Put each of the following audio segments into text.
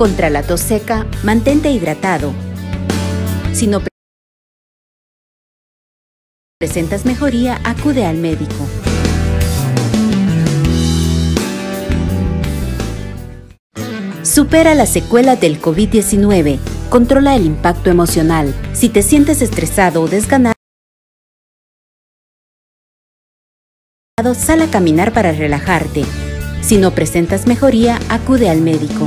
Contra la tos seca, mantente hidratado. Si no presentas mejoría, acude al médico. Supera las secuelas del COVID-19. Controla el impacto emocional. Si te sientes estresado o desganado, sal a caminar para relajarte. Si no presentas mejoría, acude al médico.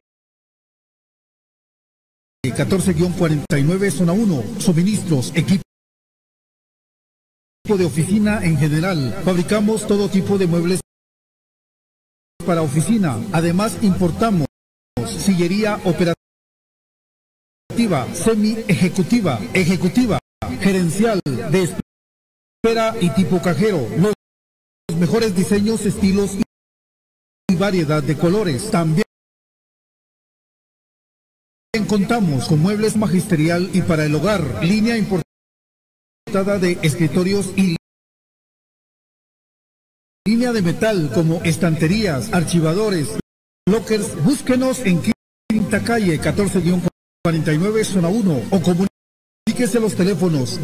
14-49 zona 1. Suministros, equipo de oficina en general. Fabricamos todo tipo de muebles para oficina. Además importamos sillería operativa, semi ejecutiva, ejecutiva, gerencial, de espera y tipo cajero. Los mejores diseños, estilos y variedad de colores. También contamos con muebles magisterial y para el hogar, línea importada de escritorios y línea de metal como estanterías, archivadores, lockers. Búsquenos en Quinta Calle 14-49 Zona 1 o comuníquese los teléfonos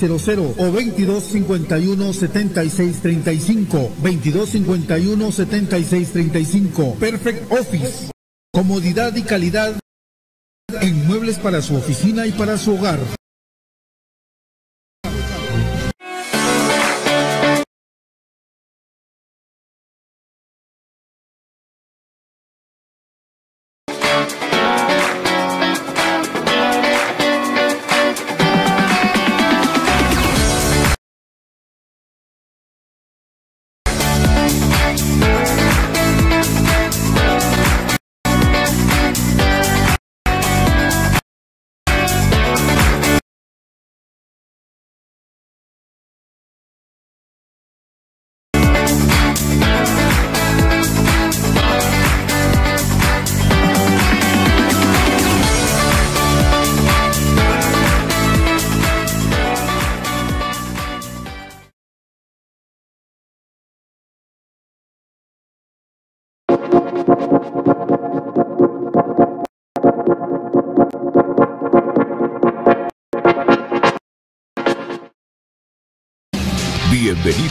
2220 6600 2220 66 00 o 2251 7635 2251 7635 Perfect Office. Comodidad y calidad en muebles para su oficina y para su hogar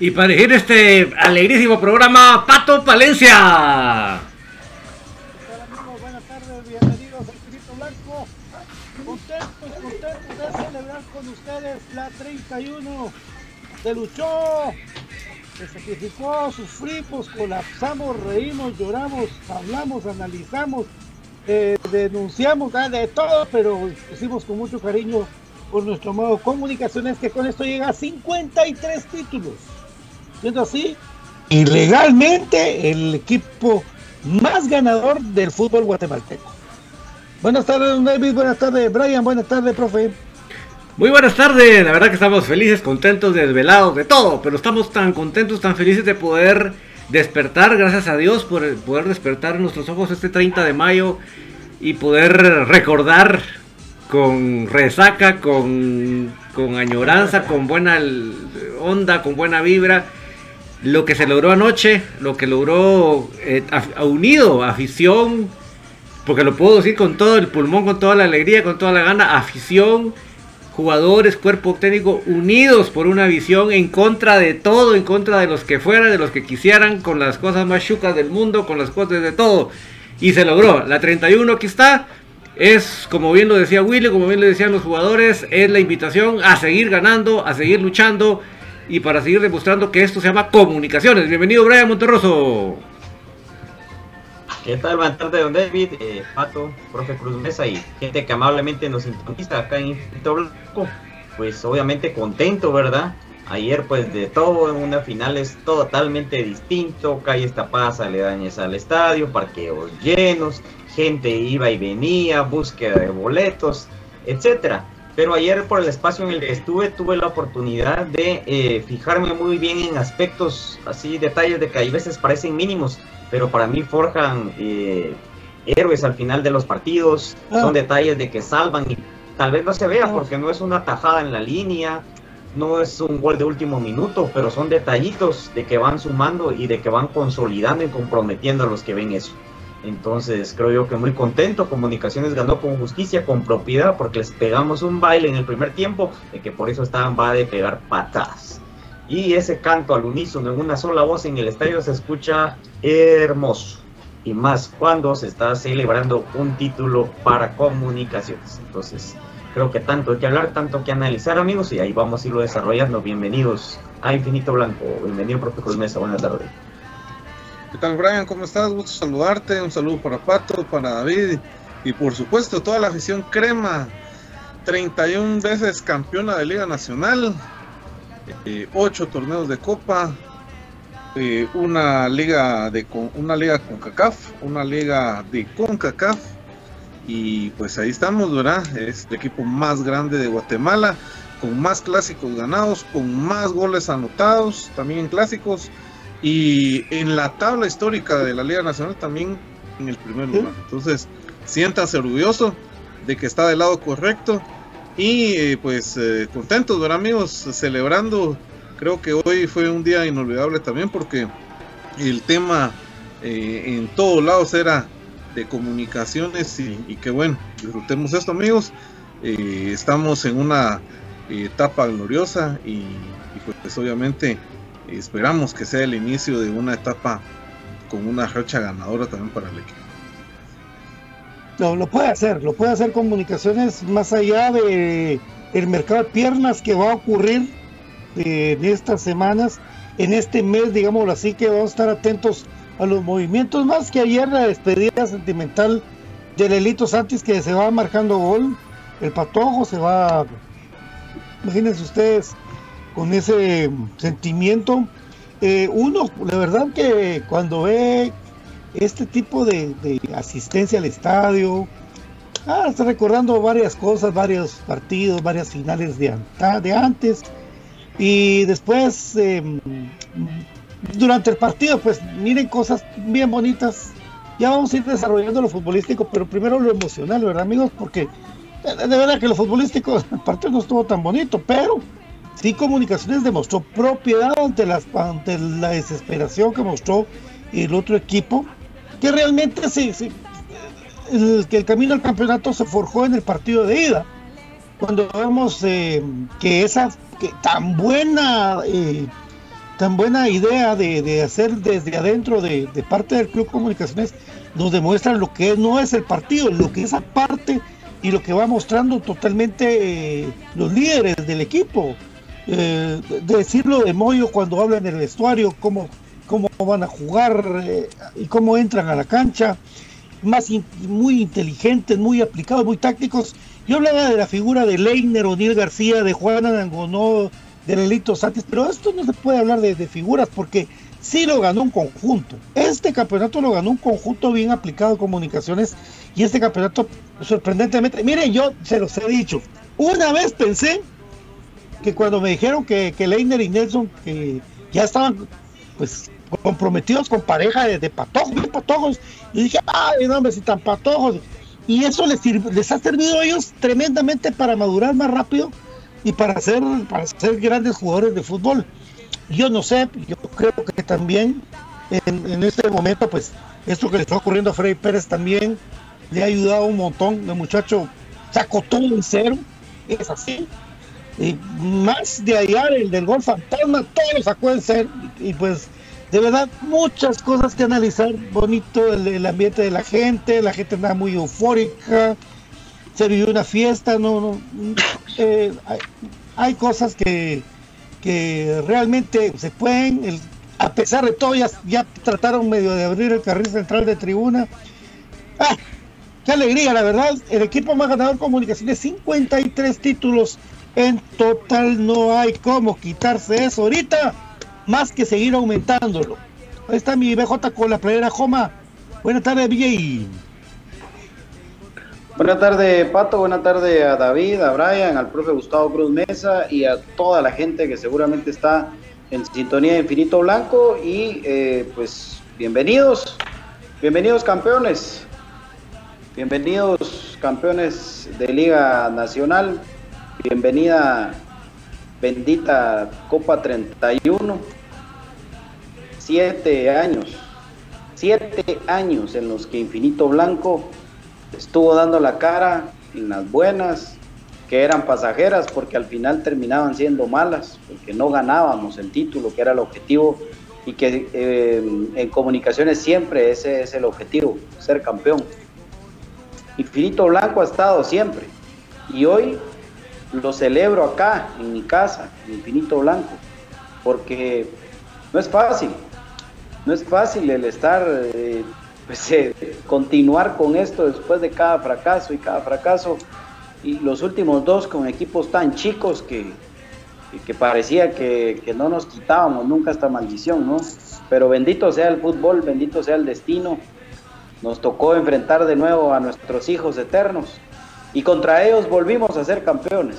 Y para dirigir este alegrísimo programa, Pato Palencia. bienvenidos a Espíritu Blanco. Contentos, contentos de celebrar con ustedes la 31. Se luchó, se sacrificó, sufrimos, colapsamos, reímos, lloramos, hablamos, analizamos, eh, denunciamos, ah, de todo, pero hicimos con mucho cariño por nuestro modo comunicaciones que con esto llega a 53 títulos siendo así, ilegalmente el equipo más ganador del fútbol guatemalteco. Buenas tardes, don David. Buenas tardes, Brian. Buenas tardes, profe. Muy buenas tardes. La verdad que estamos felices, contentos, desvelados, de todo. Pero estamos tan contentos, tan felices de poder despertar, gracias a Dios, por poder despertar en nuestros ojos este 30 de mayo y poder recordar con resaca, con, con añoranza, con buena onda, con buena vibra lo que se logró anoche, lo que logró eh, unido afición, porque lo puedo decir con todo el pulmón, con toda la alegría, con toda la gana, afición, jugadores, cuerpo técnico, unidos por una visión en contra de todo, en contra de los que fueran, de los que quisieran, con las cosas más chucas del mundo, con las cosas de todo. Y se logró. La 31 aquí está. Es, como bien lo decía Willy, como bien lo decían los jugadores, es la invitación a seguir ganando, a seguir luchando y para seguir demostrando que esto se llama comunicaciones. Bienvenido Brian Monterroso. ¿Qué tal? Buenas tardes, don David, eh, Pato, profe Cruz Mesa y gente que amablemente nos sintoniza acá en Infinito Blanco. Pues obviamente contento, ¿verdad? Ayer pues de todo en una final es totalmente distinto, calles tapadas aledañas al estadio, parqueos llenos, gente iba y venía, búsqueda de boletos, etcétera pero ayer por el espacio en el que estuve tuve la oportunidad de eh, fijarme muy bien en aspectos así, detalles de que a veces parecen mínimos, pero para mí forjan eh, héroes al final de los partidos, ah. son detalles de que salvan y tal vez no se vea ah. porque no es una tajada en la línea, no es un gol de último minuto, pero son detallitos de que van sumando y de que van consolidando y comprometiendo a los que ven eso. Entonces creo yo que muy contento, Comunicaciones ganó con justicia, con propiedad, porque les pegamos un baile en el primer tiempo, de que por eso estaban va de pegar patadas. Y ese canto al unísono en una sola voz en el estadio se escucha hermoso. Y más cuando se está celebrando un título para comunicaciones. Entonces, creo que tanto hay que hablar, tanto que analizar, amigos, y ahí vamos a irlo desarrollando. Bienvenidos a Infinito Blanco. Bienvenido, profe Mesa. Buenas tardes. ¿Qué tal, Brian? ¿Cómo estás? Gusto saludarte. Un saludo para Pato, para David y, por supuesto, toda la afición crema. 31 veces campeona de Liga Nacional, eh, 8 torneos de Copa, eh, una liga de una liga con CACAF, una liga de CONCACAF y pues ahí estamos, ¿verdad? Es el equipo más grande de Guatemala, con más clásicos ganados, con más goles anotados, también clásicos, y en la tabla histórica de la Liga Nacional también en el primer lugar. Entonces, siéntase orgulloso de que está del lado correcto y eh, pues eh, contentos, ¿verdad amigos? Celebrando, creo que hoy fue un día inolvidable también porque el tema eh, en todos lados era de comunicaciones y, que bueno, disfrutemos esto amigos. Eh, estamos en una etapa gloriosa y, pues obviamente esperamos que sea el inicio de una etapa con una racha ganadora también para el equipo. No, lo puede hacer, lo puede hacer comunicaciones más allá de el mercado de piernas que va a ocurrir eh, en estas semanas, en este mes, digámoslo así, que vamos a estar atentos a los movimientos, más que ayer la despedida sentimental del Elito Santis que se va marcando gol, el patojo se va, imagínense ustedes, con ese sentimiento. Eh, uno, la verdad que cuando ve este tipo de, asistencia al estadio, ah, está recordando varias cosas, varios partidos, varias finales de, de antes, y después em, durante el partido, pues miren cosas bien bonitas. Ya vamos a ir desarrollando lo futbolístico, pero primero lo emocional, ¿verdad, amigos? Porque de, verdad que lo futbolístico, el partido no estuvo tan bonito, pero sí Comunicaciones demostró propiedad ante, la desesperación que mostró el otro equipo, que realmente el, que el camino al campeonato se forjó en el partido de ida. Cuando vemos eh, que esa tan buena eh, tan buena idea de, hacer desde adentro de, parte del Club Comunicaciones nos demuestra lo que no es el partido, lo que es aparte y lo que va mostrando totalmente eh, los líderes del equipo. Eh, decirlo de Moyo cuando habla en el vestuario, cómo, cómo van a jugar eh, y cómo entran a la cancha, muy inteligentes, muy aplicados, muy tácticos. Yo hablaba de la figura de Leiner, O'Neill García, de Juana Dangonó, del Elito Santis, pero esto no se puede hablar de, figuras porque sí lo ganó un conjunto. Este campeonato lo ganó un conjunto bien aplicado de comunicaciones y este campeonato sorprendentemente, miren, yo se los he dicho, una vez pensé que cuando me dijeron que, que Leiner y Nelson que ya estaban pues comprometidos con pareja de, patojos, bien patojos, y dije, ay, no, hombre, si tan patojos. Y eso les, les ha servido a ellos tremendamente para madurar más rápido y para ser, para ser grandes jugadores de fútbol. Yo no sé, yo creo que también en, este momento, pues esto que le está ocurriendo a Freddy Pérez también le ha ayudado un montón. El muchacho sacó todo en cero, es así. Y más de allá, el del gol fantasma, todo lo sacó en cero. Y, pues, de verdad, muchas cosas que analizar. Bonito el, ambiente de la gente, la gente anda muy eufórica se vivió una fiesta, no, eh, hay, cosas que, que realmente se pueden, a pesar de todo, ya, trataron medio de abrir el carril central de tribuna. ¡Ah! ¡Qué alegría, la verdad! El equipo más ganador comunicaciones, 53 títulos en total, no hay cómo quitarse eso ahorita, más que seguir aumentándolo. Ahí está mi BJ con la playera Joma. Buenas tardes, BJ. Buenas tardes, Pato. Buenas tardes a David, a Brian, al profe Gustavo Cruz Mesa y a toda la gente que seguramente está en sintonía de Infinito Blanco. Y eh, pues bienvenidos, bienvenidos campeones, bienvenidos campeones de Liga Nacional, bienvenida bendita Copa 31, siete años, siete años en los que Infinito Blanco estuvo dando la cara en las buenas, que eran pasajeras porque al final terminaban siendo malas, porque no ganábamos el título, que era el objetivo, y que eh, en comunicaciones siempre ese es el objetivo, ser campeón. Infinito Blanco ha estado siempre, y hoy lo celebro acá, en mi casa, en Infinito Blanco, porque no es fácil, no es fácil el estar, eh, pues, eh, continuar con esto después de cada fracaso y cada fracaso y los últimos dos con equipos tan chicos que, que parecía que, que, no nos quitábamos nunca esta maldición, ¿no? Pero bendito sea el fútbol, bendito sea el destino. Nos tocó enfrentar de nuevo a nuestros hijos eternos y contra ellos volvimos a ser campeones.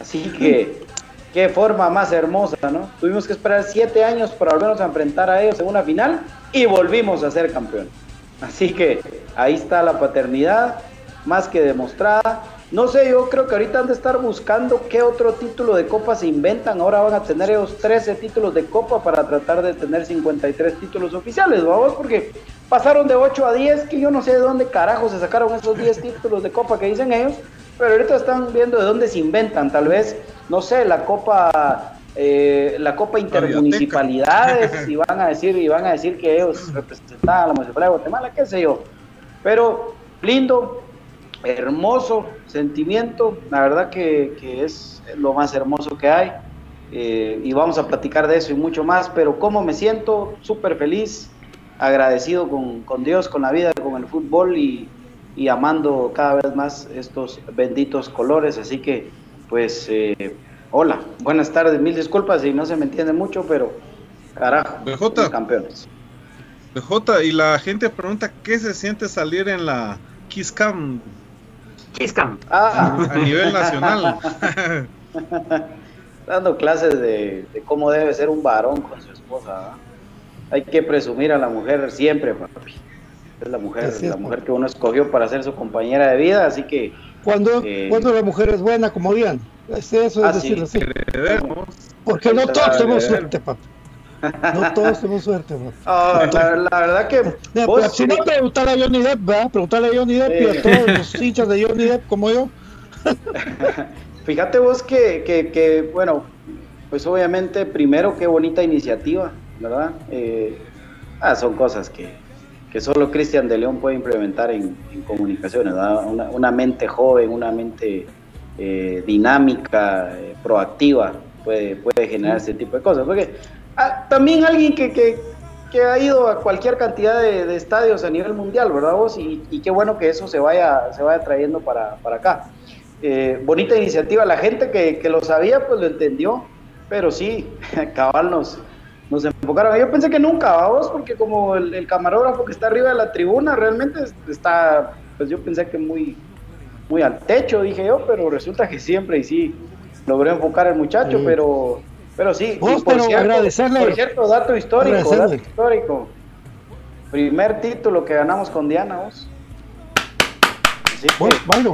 Así que, qué forma más hermosa, ¿no? Tuvimos que esperar siete años para volvernos a enfrentar a ellos en una final y volvimos a ser campeones. Así que ahí está la paternidad, más que demostrada no sé, yo creo que ahorita han de estar buscando qué otro título de copa se inventan. Ahora van a tener ellos 13 títulos de copa para tratar de tener 53 títulos oficiales, vamos, porque pasaron de 8 a 10, que yo no sé de dónde carajo se sacaron esos 10 títulos de copa que dicen ellos, pero ahorita están viendo de dónde se inventan, tal vez, no sé, la copa eh, la Copa Intermunicipalidades y van a decir y van a decir que ellos representaban a la municipalidad de Guatemala, qué sé yo. Pero lindo, hermoso sentimiento, la verdad que, es lo más hermoso que hay. Eh, y vamos a platicar de eso y mucho más, pero cómo me siento súper feliz, agradecido con, Dios, con la vida, con el fútbol y, amando cada vez más estos benditos colores. Así que, pues, eh, hola, buenas tardes, mil disculpas si no se me entiende mucho, pero carajo, BJ, campeones. BJ, y la gente pregunta qué se siente salir en la Kiss Cam Ah. A nivel nacional. Dando clases de, cómo debe ser un varón con su esposa. Hay que presumir a la mujer siempre, papi. Es la mujer, la mujer que uno escogió para ser su compañera de vida, así que. Cuando, eh, cuando la mujer es buena, como digan. eso es ah, decirlo así. Porque no todos tenemos suerte, papi. No todos tenemos suerte, la, verdad que. si no, preguntarle a Johnny Depp, ¿verdad? Preguntarle a Johnny Depp y a todos los hinchas de Johnny Depp como yo. Fíjate vos que, que, que, bueno, pues obviamente, primero, qué bonita iniciativa, ¿verdad? Eh, ah, son cosas que, que solo Cristian de León puede implementar en, comunicaciones, ¿verdad? Una, una, mente joven, una mente eh, dinámica, eh, proactiva, puede, puede generar ese tipo de cosas. Porque Ah, también alguien que, que, que, ha ido a cualquier cantidad de, estadios a nivel mundial, ¿verdad vos? Y, y, qué bueno que eso se vaya, se vaya trayendo para, para acá. Eh, bonita iniciativa, la gente que, que, lo sabía pues lo entendió, pero sí, cabal nos, nos enfocaron. Yo pensé que nunca, vos, porque como el, camarógrafo que está arriba de la tribuna realmente está, pues yo pensé que muy, muy al techo, dije yo, pero resulta que siempre y sí logré enfocar al muchacho, pero pero sí, por, cierto, agradecerle, por cierto, dato histórico, dato histórico. Primer título que ganamos con Diana, vos. Así Byron.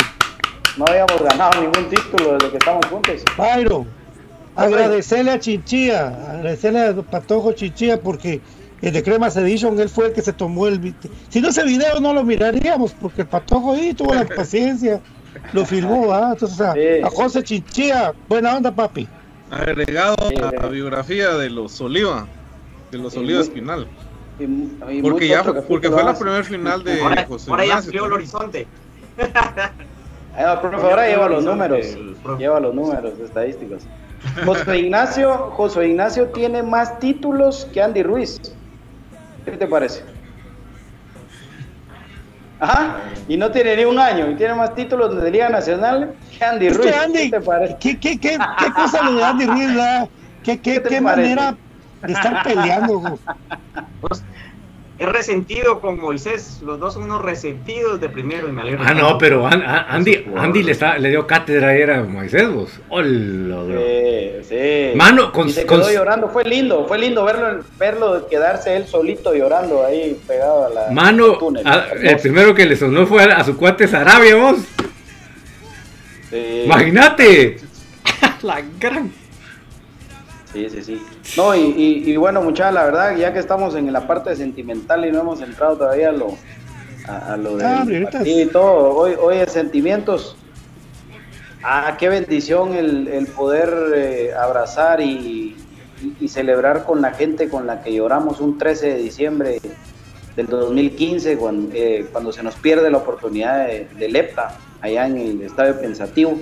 No habíamos ganado ningún título desde que estamos juntos. Byron, agradecerle a Chinchilla, agradecerle a Patojo Chinchilla porque el de Cremas Edition, él fue el que se tomó el... Si no ese video no lo miraríamos porque el Patojo ahí tuvo la paciencia, lo filmó, ¿ah? Entonces, a José Chinchilla, buena onda, papi agregado a la biografía de los Oliva, de los Oliva Espinal. porque ya fue, porque fue la primera final de José Ahora ya amplió el horizonte. Ah, ahora lleva los números, lleva los números estadísticos. José Ignacio, José Ignacio tiene más títulos que Andy Ruiz. ¿Qué te parece? Ajá, y no tiene ni un año, y tiene más títulos de Liga Nacional que Andy Ruiz. ¿Qué te parece? ¿Qué, qué, qué, qué cosa lo de Andy Ruiz? ¿Qué, qué, qué, manera de estar peleando? es resentido con Moisés, los dos son unos resentidos de primero y me alegro. Ah, no, pero Andy, Andy le, está, le dio cátedra ayer a Moisés, vos. Hola, sí, sí. Mano, con, y se quedó llorando, fue lindo, fue lindo verlo, verlo quedarse él solito llorando ahí pegado a la. Mano, el primero que le sonó fue a, su cuate Sarabia, vos. Sí. Imagínate. la gran. Sí, sí, sí. No, y, y, y bueno, muchachos, la verdad, ya que estamos en la parte sentimental y no hemos entrado todavía a lo, a, a lo de Ah, y todo, hoy, hoy es sentimientos. Ah, qué bendición el, el poder eh, abrazar y, y- y celebrar con la gente con la que lloramos un 13 de diciembre del 2015, cuando, eh, cuando se nos pierde la oportunidad de, de Lepta, allá en el Estadio Pensativo.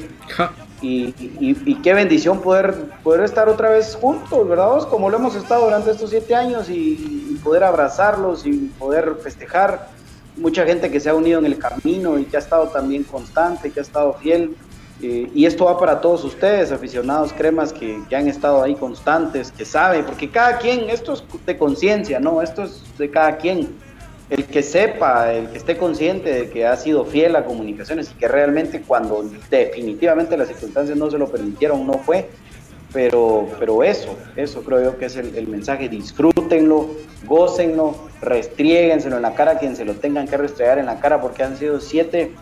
Y, y- y qué bendición poder, poder estar otra vez juntos, ¿verdad? Como lo hemos estado durante estos siete años y, y poder abrazarlos y poder festejar. Mucha gente que se ha unido en el camino y que ha estado también constante, que ha estado fiel. Eh, y esto va para todos ustedes, aficionados cremas que, que han estado ahí constantes, que saben, porque cada quien, esto es de conciencia, ¿no? Esto es de cada quien el que sepa, el que esté consciente de que ha sido fiel a comunicaciones y que realmente cuando definitivamente las circunstancias no se lo permitieron, no fue. Pero, pero eso, eso creo yo que es el, mensaje, disfrútenlo, gócenlo, restriéguenselo en la cara a quien se lo tengan que restregar en la cara porque han sido siete,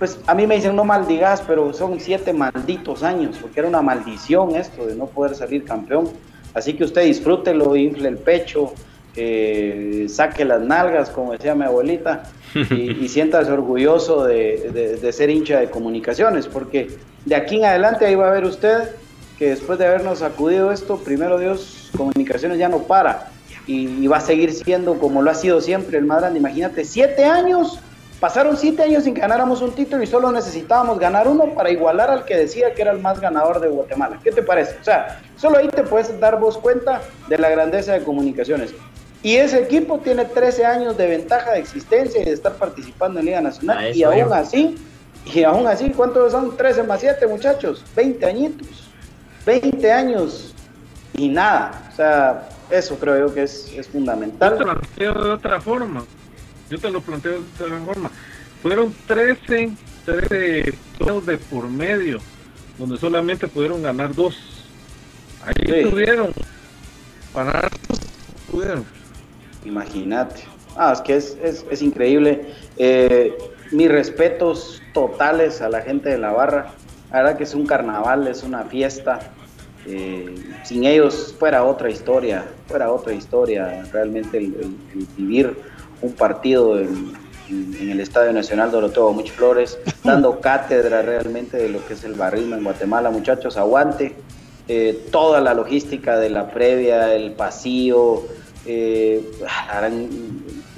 pues a mí me dicen no maldigas, pero son siete malditos años, porque era una maldición esto de no poder salir campeón. Así que usted disfrútelo, infle el pecho, eh, saque las nalgas, como decía mi abuelita, y, y siéntase orgulloso de, de- de ser hincha de comunicaciones, porque de aquí en adelante ahí va a ver usted que después de habernos sacudido esto, primero Dios, comunicaciones ya no para y, y va a seguir siendo como lo ha sido siempre el más grande. Imagínate, siete años, pasaron siete años sin que ganáramos un título y solo necesitábamos ganar uno para igualar al que decía que era el más ganador de Guatemala. ¿Qué te parece? O sea, solo ahí te puedes dar vos cuenta de la grandeza de comunicaciones. Y ese equipo tiene 13 años de ventaja de existencia y de estar participando en Liga Nacional. Y aún así, y aún así, ¿cuántos son 13 más 7, muchachos? 20 añitos. 20 años y nada. O sea, eso creo yo que es, es Yo te fundamental. lo planteo de otra forma. Yo te lo planteo de otra forma. Fueron 13, 13 torneos de por medio, donde solamente pudieron ganar dos. Ahí Sí. estuvieron. Para ganar dos, pudieron. Imagínate. Ah, es que es, es, es increíble. Eh, mis respetos totales a la gente de la barra. La verdad que es un carnaval, es una fiesta. Eh, sin ellos fuera otra historia, fuera otra historia. Realmente el, el- el vivir un partido en, en- en el Estadio Nacional Doroteo Much Flores, dando cátedra realmente de lo que es el barrismo en Guatemala. Muchachos, aguante. Eh, toda la logística de la previa, el pasillo, eh,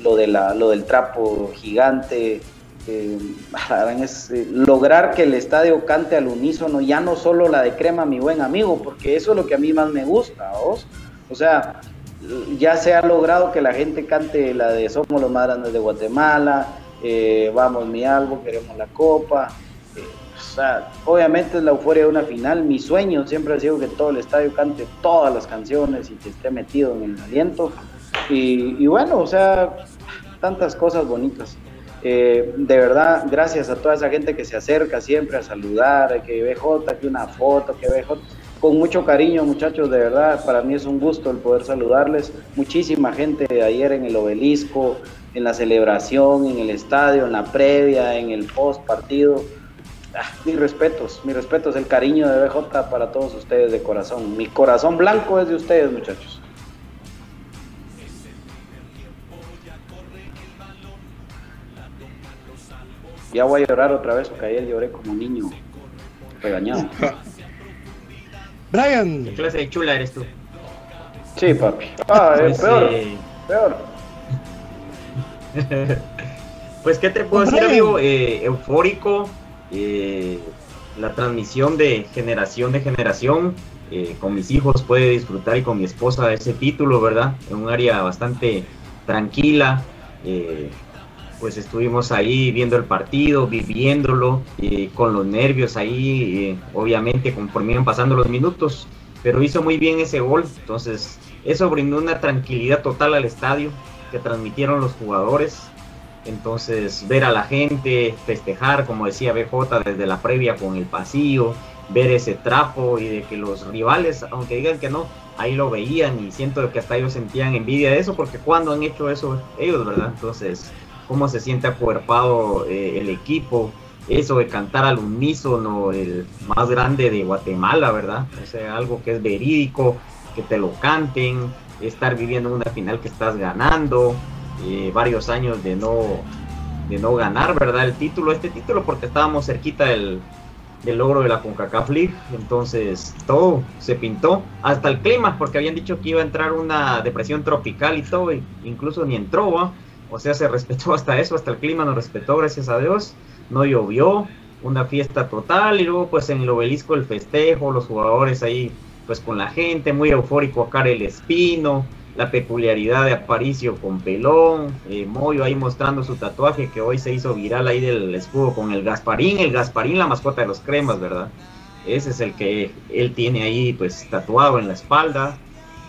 lo, de la, lo del trapo gigante, eh, es, eh, lograr que el estadio cante al unísono, ya no solo la de crema, mi buen amigo, porque eso es lo que a mí más me gusta, ¿vos? O sea, ya se ha logrado que la gente cante la de Somos los más grandes de Guatemala, eh, Vamos mi algo, queremos la copa. O sea, obviamente es la euforia de una final. Mi sueño siempre ha sido que todo el estadio cante todas las canciones y que esté metido en el aliento. Y, y bueno, o sea, tantas cosas bonitas. Eh, de verdad, gracias a toda esa gente que se acerca siempre a saludar, que BJ, que una foto, que BJ. Con mucho cariño, muchachos, de verdad, para mí es un gusto el poder saludarles. Muchísima gente ayer en el obelisco, en la celebración, en el estadio, en la previa, en el post partido. Ah, mis respetos, mis respetos, el cariño de BJ para todos ustedes de corazón. Mi corazón blanco es de ustedes, muchachos. Ya voy a llorar otra vez porque ayer lloré como niño regañado. Brian, ¿Qué clase de chula eres tú? Sí, papi. Ah, eh, Pues, peor, eh, peor. Pues, ¿qué te puedo decir, amigo? Eh, eufórico. Eh, la transmisión de generación de generación. eh, con mis hijos puede disfrutar y con mi esposa ese título, ¿verdad? En un área bastante tranquila. eh, pues estuvimos ahí viendo el partido, viviéndolo, eh, con los nervios ahí, obviamente conforme iban pasando los minutos, pero hizo muy bien ese gol, entonces eso brindó una tranquilidad total al estadio que transmitieron los jugadores, entonces ver a la gente festejar, como decía BJ, desde la previa con el pasillo, ver ese trapo y de que los rivales, aunque digan que no, ahí lo veían y siento que hasta ellos sentían envidia de eso, porque cuando han hecho eso ellos, ¿verdad? Entonces cómo se siente acuerpado eh, el equipo, eso de cantar al unísono, el más grande de Guatemala, ¿verdad? O sea, algo que es verídico, que te lo canten, estar viviendo una final que estás ganando, eh, varios años de no, de no ganar, ¿verdad? El título, este título, porque estábamos cerquita del, del logro de la CONCACAF League, entonces todo se pintó, hasta el clima, porque habían dicho que iba a entrar una depresión tropical y todo, e incluso ni entró, ¿va? o sea, se respetó hasta eso, hasta el clima nos respetó, gracias a Dios, no llovió, una fiesta total, y luego pues en el obelisco el festejo, los jugadores ahí pues con la gente, muy eufórico acá el Espino, la peculiaridad de Aparicio con pelón, eh, ahí mostrando su tatuaje que hoy se hizo viral ahí del escudo con el Gasparín, el Gasparín la mascota de los cremas, ¿verdad? Ese es el que él tiene ahí pues tatuado en la espalda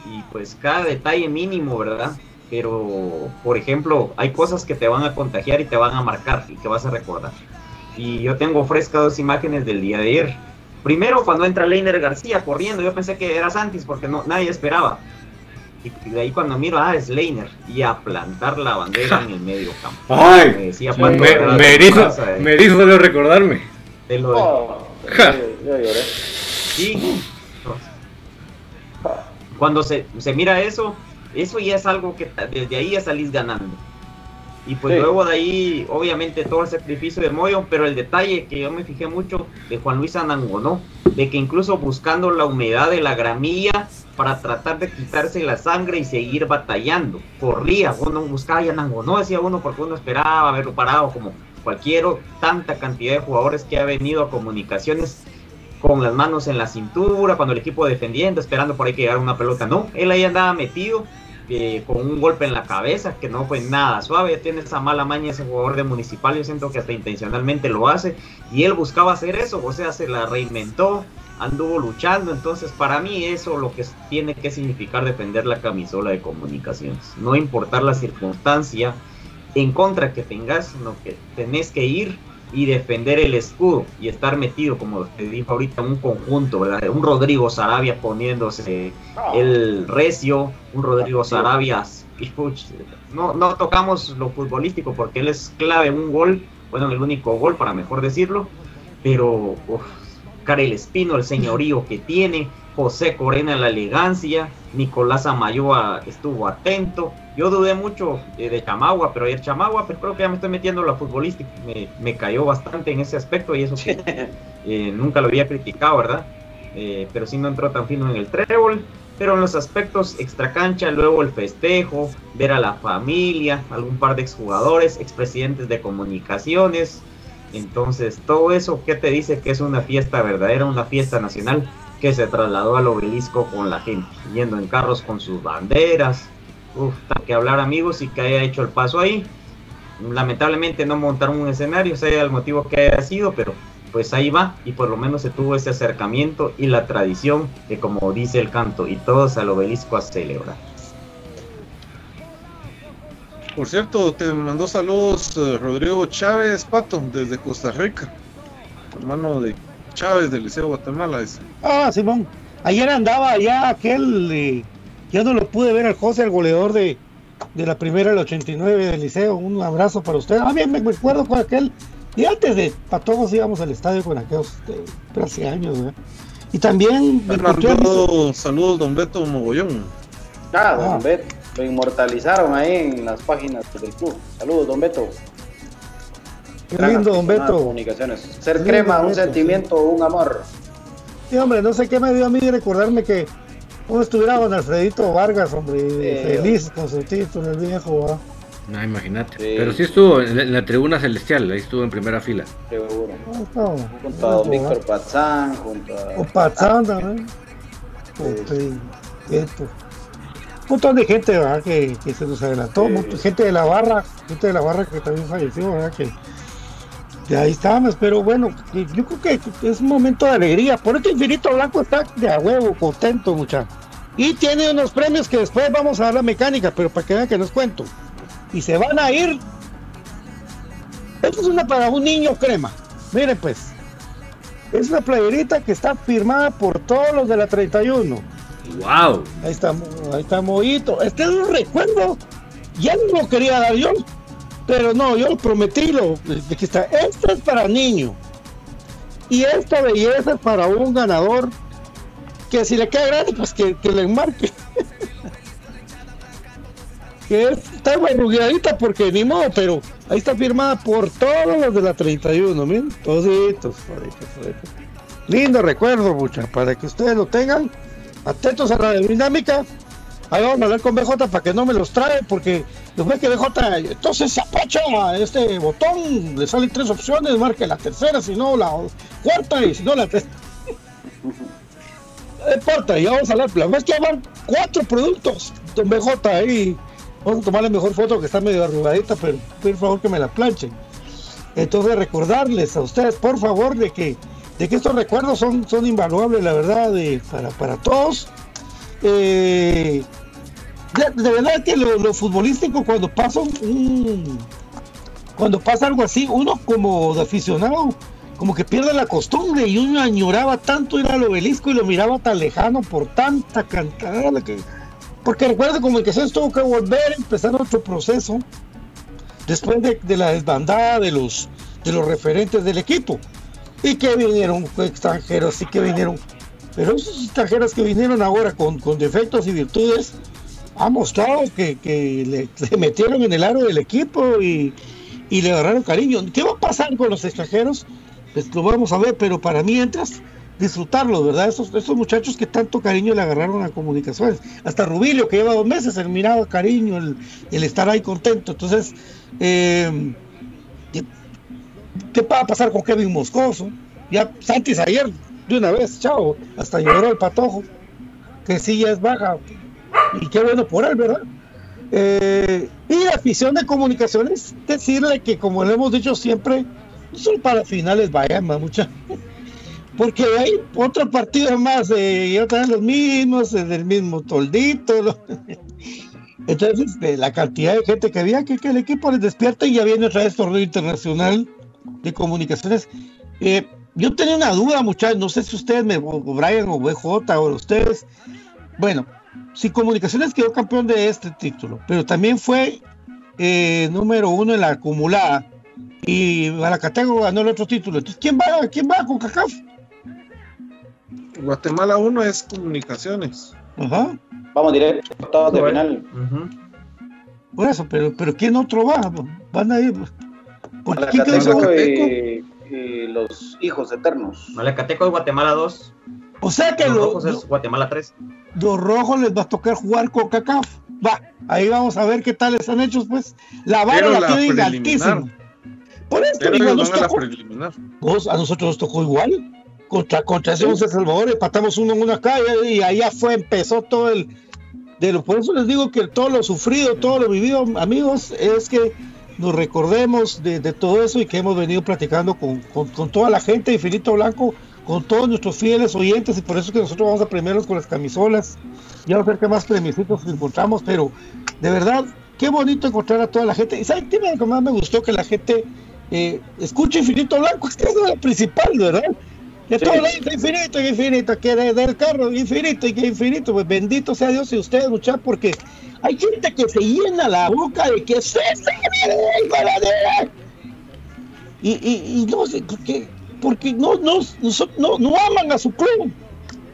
y pues cada detalle mínimo, ¿verdad? Pero, por ejemplo, hay cosas que te van a contagiar y te van a marcar y que vas a recordar. Y yo tengo frescas dos imágenes del día de ayer Primero cuando entra Leiner García corriendo, yo pensé que era Santis porque no, nadie esperaba. Y de ahí cuando miro, ah, Leiner. Y a plantar la bandera en el medio campo. Ay, me, decía, me, me, hizo, me hizo solo recordarme. De lo de... Oh, yo, yo lloré. Sí. Cuando se, se mira eso, eso ya es algo que desde ahí ya salís ganando. Y pues Sí. luego de ahí, obviamente, todo el sacrificio de Moyo, pero el detalle que yo me fijé mucho de Juan Luis Anangonó, de que incluso buscando la humedad de la gramilla para tratar de quitarse la sangre y seguir batallando, corría, uno buscaba y Anangonó, decía uno, porque uno esperaba haberlo parado, como cualquier tanta cantidad de jugadores que ha venido a comunicaciones con las manos en la cintura, cuando el equipo defendiendo, esperando por ahí que llegara una pelota, no, él ahí andaba metido con un golpe en la cabeza que no fue nada suave, tiene esa mala maña ese jugador de Municipal, yo siento que hasta intencionalmente lo hace y él buscaba hacer eso, o sea, se la reinventó, anduvo luchando, entonces para mí eso lo que tiene que significar defender la camisola de comunicaciones, no importar la circunstancia en contra que tengas, sino que tenés que ir y defender el escudo y estar metido, como te dijo ahorita, en un conjunto, ¿verdad? Un Rodrigo Sarabia poniéndose el recio, un Rodrigo Sarabia. No, no tocamos lo futbolístico porque él es clave en un gol, bueno, el único gol para mejor decirlo, pero uf, Karel Espino, el señorío que tiene, José Corena la elegancia, Nicolás Amayoa estuvo atento. Yo dudé mucho eh, de Chamagua, pero ayer Chamagua, pero creo que ya me estoy metiendo en la futbolística. Me, me cayó bastante en ese aspecto y eso que eh, nunca lo había criticado, ¿verdad? Eh, pero sí no entró tan fino en el trébol. Pero en los aspectos extracancha, luego el festejo, ver a la familia, algún par de exjugadores, expresidentes de comunicaciones. Entonces, todo eso, ¿qué te dice que es una fiesta verdadera, una fiesta nacional que se trasladó al obelisco con la gente, yendo en carros con sus banderas? Uf, que hablar amigos y que haya hecho el paso ahí. Lamentablemente no montaron un escenario, sea el motivo que haya sido, pero pues ahí va y por lo menos se tuvo ese acercamiento y la tradición que como dice el canto y todos al obelisco a celebrar. Por cierto, te mandó saludos eh, Rodrigo Chávez Pato desde Costa Rica, hermano de Chávez del Liceo Guatemala. Dice. Ah, Simón. Ayer andaba allá aquel. eh, ya no lo pude ver al José, el goleador de, de la primera del 89 del liceo. Un abrazo para usted. Ah, bien, me acuerdo con aquel. Y antes de para todos íbamos al estadio con aquellos. pero hace años, ¿verdad? Y también. saludos Don Beto Mogollón. Ah, don Beto. Lo inmortalizaron ahí en las páginas del club. Saludos, don Beto. Qué lindo, don Beto. Comunicaciones. Ser Lindo, crema, don un Beto, sentimiento, un amor. Sí, hombre, no sé qué me dio a mí recordarme que uno estuviera con Alfredito Vargas, hombre, feliz con su título, el viejo. ¿va? No, imagínate. Pero sí estuvo en la, en la tribuna celestial, ahí estuvo en primera fila. Seguro. Ah, no, Junto a don. Víctor Pazán, junto a. O Pazán también. Esto. Un montón de gente ¿verdad? Que, que se nos adelantó, gente de la barra, gente de la barra que también falleció, ¿verdad? que de ahí estábamos, pero bueno, yo creo que es un momento de alegría. Por eso Infinito Blanco está de a huevo, contento, muchachos. Y tiene unos premios que después vamos a dar la mecánica, pero para que vean que no es cuento. Y se van a ir. Esto es una para un niño crema. Miren pues. Es una playerita que está firmada por todos los de la 31. ¡Wow! Ahí está, ahí está Moito. Este es un recuerdo. Ya no lo quería dar yo. Pero no, yo prometí lo que está. Esto es para niño. Y esta belleza es para un ganador que si le queda grande, pues que, que le enmarque. que es, está arrugadita porque ni modo, pero ahí está firmada por todos los de la 31, miren, toditos, toditos, toditos. Lindo recuerdo, mucha, para que ustedes lo tengan. Atentos a la dinámica. Ahí vamos a hablar con BJ para que no me los trae, porque después que BJ, entonces se apacha este botón, le salen tres opciones, marque la tercera, si no la cuarta y si no la tercera. No importa, ya vamos a hablar. La es que van cuatro productos, don BJ, ahí. Vamos a tomar la mejor foto que está medio arrugadita, pero por favor que me la planchen. Entonces recordarles a ustedes, por favor, de que, de que estos recuerdos son, son invaluables, la verdad, para, para todos. Eh, de, verdad que lo, lo futbolístico cuando pasa un, cuando pasa algo así, uno como de aficionado, como que pierde la costumbre y uno añoraba tanto ir al obelisco y lo miraba tan lejano por tanta cantada que porque recuerda comunicaciones tuvo que volver a empezar otro proceso después de, de la desbandada de los de los referentes del equipo y que vinieron extranjeros y que vinieron pero esos extranjeros que vinieron ahora con, con defectos y virtudes han mostrado que, que le, metieron en el aro del equipo y, le agarraron cariño. ¿Qué va a pasar con los extranjeros? Pues lo vamos a ver, pero para mientras disfrutarlo, ¿verdad? Esos, muchachos que tanto cariño le agarraron a comunicaciones. Hasta Rubilio, que lleva dos meses, el mirado cariño, el, estar ahí contento. Entonces, eh, ¿qué, qué va a pasar con Kevin Moscoso? Ya Santis ayer, de una vez, chao, hasta lloró el patojo, que sí ya es baja. Y qué bueno por él, ¿verdad? Eh, y la afición de comunicaciones, decirle que como le hemos dicho siempre, solo para finales vayan mucha. Porque hay otro partido más, eh, y los mismos, eh, del mismo toldito. Entonces, la cantidad de gente que había, que, que el equipo les despierta y ya viene otra vez torneo internacional de comunicaciones. Eh, yo tenía una duda, muchachos, no sé si ustedes, me, o Brian o BJ o ustedes. Bueno, si Comunicaciones quedó campeón de este título, pero también fue eh, número uno en la acumulada y Malacateco ganó el otro título. Entonces, ¿quién va, quién va con CACAF? Guatemala 1 es comunicaciones. Ajá. Vamos directo a octavos de final. Por eso, pero, pero ¿quién otro va? Van a ir. ¿Por qué quedó y, y los hijos eternos. Malacateco es Guatemala 2. O sea que Los lo- rojos es Guatemala 3. Los rojos les va a tocar jugar con CACAF. Va, ahí vamos a ver qué tal están hechos, pues. La vara la la tienen altísima. Por Pero digo, nos tocó-. Vos, a nosotros nos tocó igual. Contra, contra ese once Salvador, empatamos uno en una calle y allá fue, empezó todo el. De lo, por eso les digo que todo lo sufrido, todo lo vivido, amigos, es que nos recordemos de, de todo eso y que hemos venido platicando con, con- con toda la gente de Infinito Blanco, con todos nuestros fieles oyentes, y por eso es que nosotros vamos a premiarlos con las camisolas. Ya no sé qué más premiecitos encontramos, pero de verdad, qué bonito encontrar a toda la gente. ¿Y saben qué me- lo que más me gustó? Que la gente eh, escuche Infinito Blanco, es que es lo principal, ¿verdad? De Sí. todo lado, infinito, infinito, que de- del carro, infinito y que infinito, pues bendito sea Dios y ustedes, muchachos, porque hay gente que se llena la boca de que se el ganadero. Y, y, y no sé, porque, porque no, no, nosotros no, no aman a su club.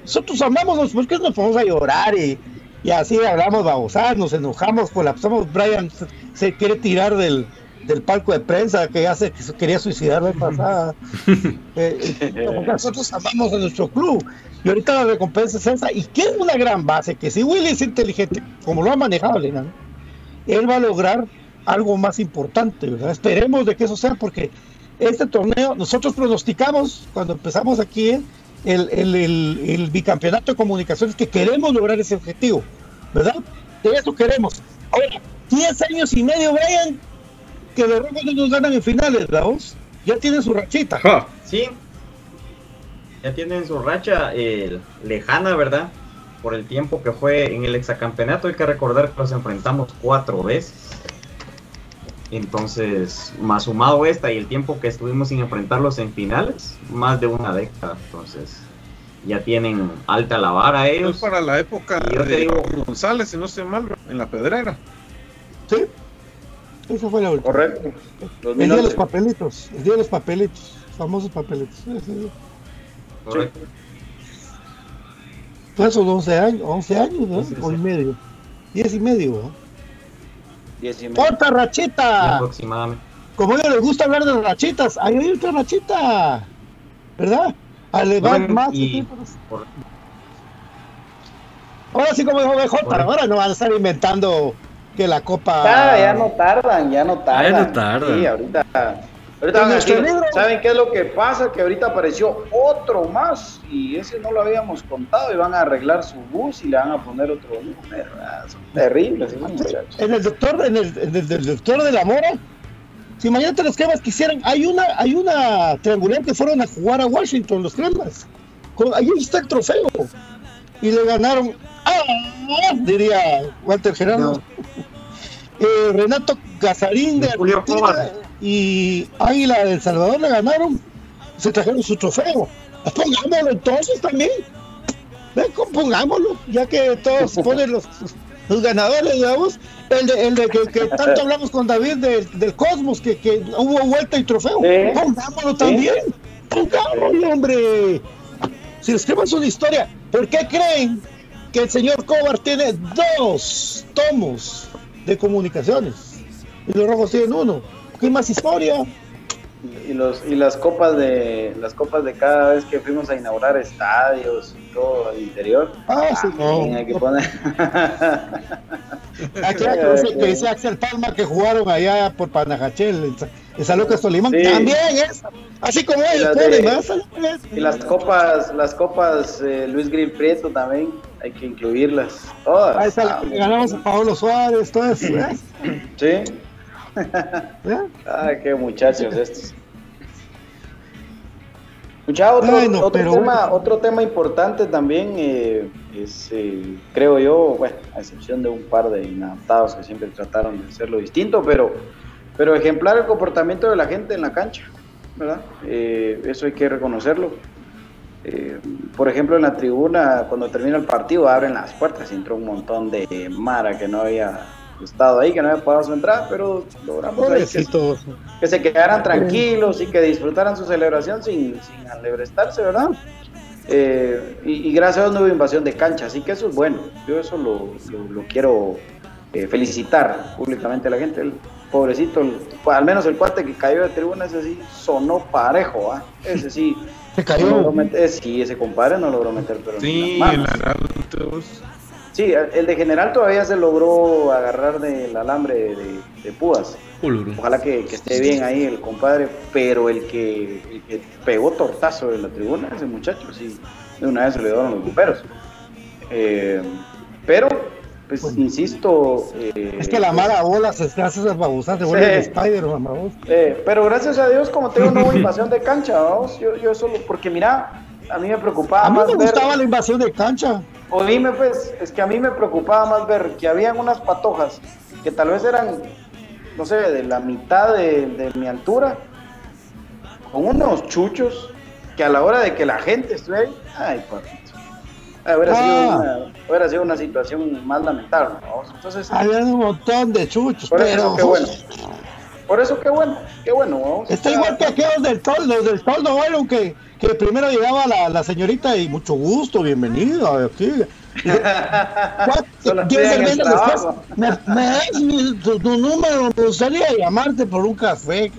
Nosotros amamos, ¿por qué nos ponemos a llorar y, y así hablamos babosadas, nos enojamos, colapsamos? Brian se, se quiere tirar del, del palco de prensa que hace que quería suicidar la pasada. Eh, eh, porque nosotros amamos a nuestro club y ahorita la recompensa es esa y que es una gran base que si Willy es inteligente como lo ha manejado Lenan, él va a lograr algo más importante ¿verdad? esperemos de que eso sea porque este torneo nosotros pronosticamos cuando empezamos aquí el, el, el, el bicampeonato de comunicaciones que queremos lograr ese objetivo ¿verdad? de eso queremos ahora 10 años y medio Brian que los rojos no nos ganan en finales ¿verdad? vos? ya tienen su rachita Sí. Ya tienen su racha eh, lejana, ¿verdad? Por el tiempo que fue en el exacampeonato. Hay que recordar que los enfrentamos cuatro veces. Entonces, más sumado esta y el tiempo que estuvimos sin enfrentarlos en finales, más de una década. Entonces, ya tienen alta la vara Es ellos. para la época Y yo te de digo- González, si no estoy mal, en la pedrera. Sí. Esa fue la última. Correcto. El día de los papelitos. El día de los papelitos. Famosos papelitos. Correcto. Fue hace 11 años, 11 años, ¿no? O y medio. 10 y medio, ¿no? ¡Otra rachita! Aproximadamente. Como a ellos les gusta hablar de rachitas, ahí hay otra rachita. ¿Verdad? Bueno, más. y- por- Ahora sí, como dijo BJ, Correcto. ahora no van a estar inventando que la copa. Ya, ya no tardan, ya no tardan. Ya no tardan. Sí, ahorita. Ahorita En van a nuestro decir, libro- ¿saben qué es lo que pasa? Que ahorita apareció otro más y ese no lo habíamos contado y van a arreglar su bus y le van a poner otro número. Ah, Son terribles, esos muchachos. En el doctor, en el, en el del doctor de la Mora, si mañana los cremas quisieran, hay una, hay una triangular que fueron a jugar a Washington, los cremas. Con- ahí está el trofeo. Y le ganaron, ¡ah! diría Walter Gerardo. Eh, Renato Casarín de Julio Argentina. Y Águila del Salvador le ganaron, se trajeron su trofeo. Pues Pongámoslo entonces también. Ven, pongámoslo, ya que todos ponen los, los ganadores, digamos. El de, el de que, que tanto hablamos con David del, del Cosmos, que, que hubo vuelta y trofeo. Pongámoslo también. Pongámoslo, hombre. Si les escribimos una historia, ¿por qué creen que el señor Cobar tiene dos tomos de comunicaciones? Y los rojos tienen uno. ¿Qué más historia? Y los y las copas de las copas de cada vez que fuimos a inaugurar estadios y todo al interior. Ah, sí, también no. hay que poner. Aquella que dice, que dice Axel Palma que jugaron allá por Panajachel, en, Sa- en San Lucas Tolimán. Sí. También es. Así como ellos. Y las copas, las copas eh, Luis Grill Prieto también, hay que incluirlas. Todas. Ahí está la que le ganamos a Pablo Suárez, todo eso. ¿eh? Sí. Ay, qué muchachos estos. Mucha, otro, Ay, no, otro, pero tema, otro tema importante también eh, es, eh, creo yo, bueno, a excepción de un par de inadaptados que siempre trataron de hacerlo distinto, pero, pero ejemplar el comportamiento de la gente en la cancha, ¿verdad? Eh, eso hay que reconocerlo. Eh, por ejemplo, en la tribuna, cuando termina el partido, abren las puertas y entró un montón de Mara que no había estado ahí, que no había pagado su entrada, pero logramos ahí que, se quedaran tranquilos y que disfrutaran su celebración sin, sin alebrestarse, ¿verdad? Eh, y, y gracias a Dios no hubo invasión de cancha, así que eso es bueno. Yo eso lo, lo- lo quiero eh, felicitar públicamente a la gente. El pobrecito, el- al menos el cuate que cayó de tribuna, ese sí sonó parejo, ¿ah? Ese sí. Se cayó. meter- sí, ese compadre no logró meter, pero Sí, las el manos. Sí, el de general todavía se logró agarrar del alambre de, de púas. Uluru. Ojalá que, que esté bien ahí el compadre, pero el que, el que pegó tortazo en la tribuna, ese muchacho, sí, de una vez se le dieron los bomberos. Eh, pero, pues, insisto. eh, Es que la mala bola se hace esas babosas, se vuelve Sí. de Spider-Man, babos. eh, pero gracias a Dios, como tengo no hubo invasión de cancha, vamos. Yo, yo solo, porque mira, a mí me preocupaba A mí más me ver- gustaba la invasión de cancha. Oíme, pues, es que a mí me preocupaba más ver que habían unas patojas que tal vez eran, no sé, de la mitad de, de mi altura, con unos chuchos que a la hora de que la gente estuviera ahí, ay, papito. Hubiera, sido Ah. una, hubiera sido una situación más lamentable. ¿no? Entonces, Había un montón de chuchos, por pero. eso qué bueno. Por eso qué bueno, qué bueno. Está igual que aquellos del toldo, los del toldo, bueno, que, que primero llegaba la, la señorita y mucho gusto, bienvenido aquí. Solo ¿Quieres estoy en ser el después? Me, me das mi- tu, tu número, me gustaría llamarte por un café.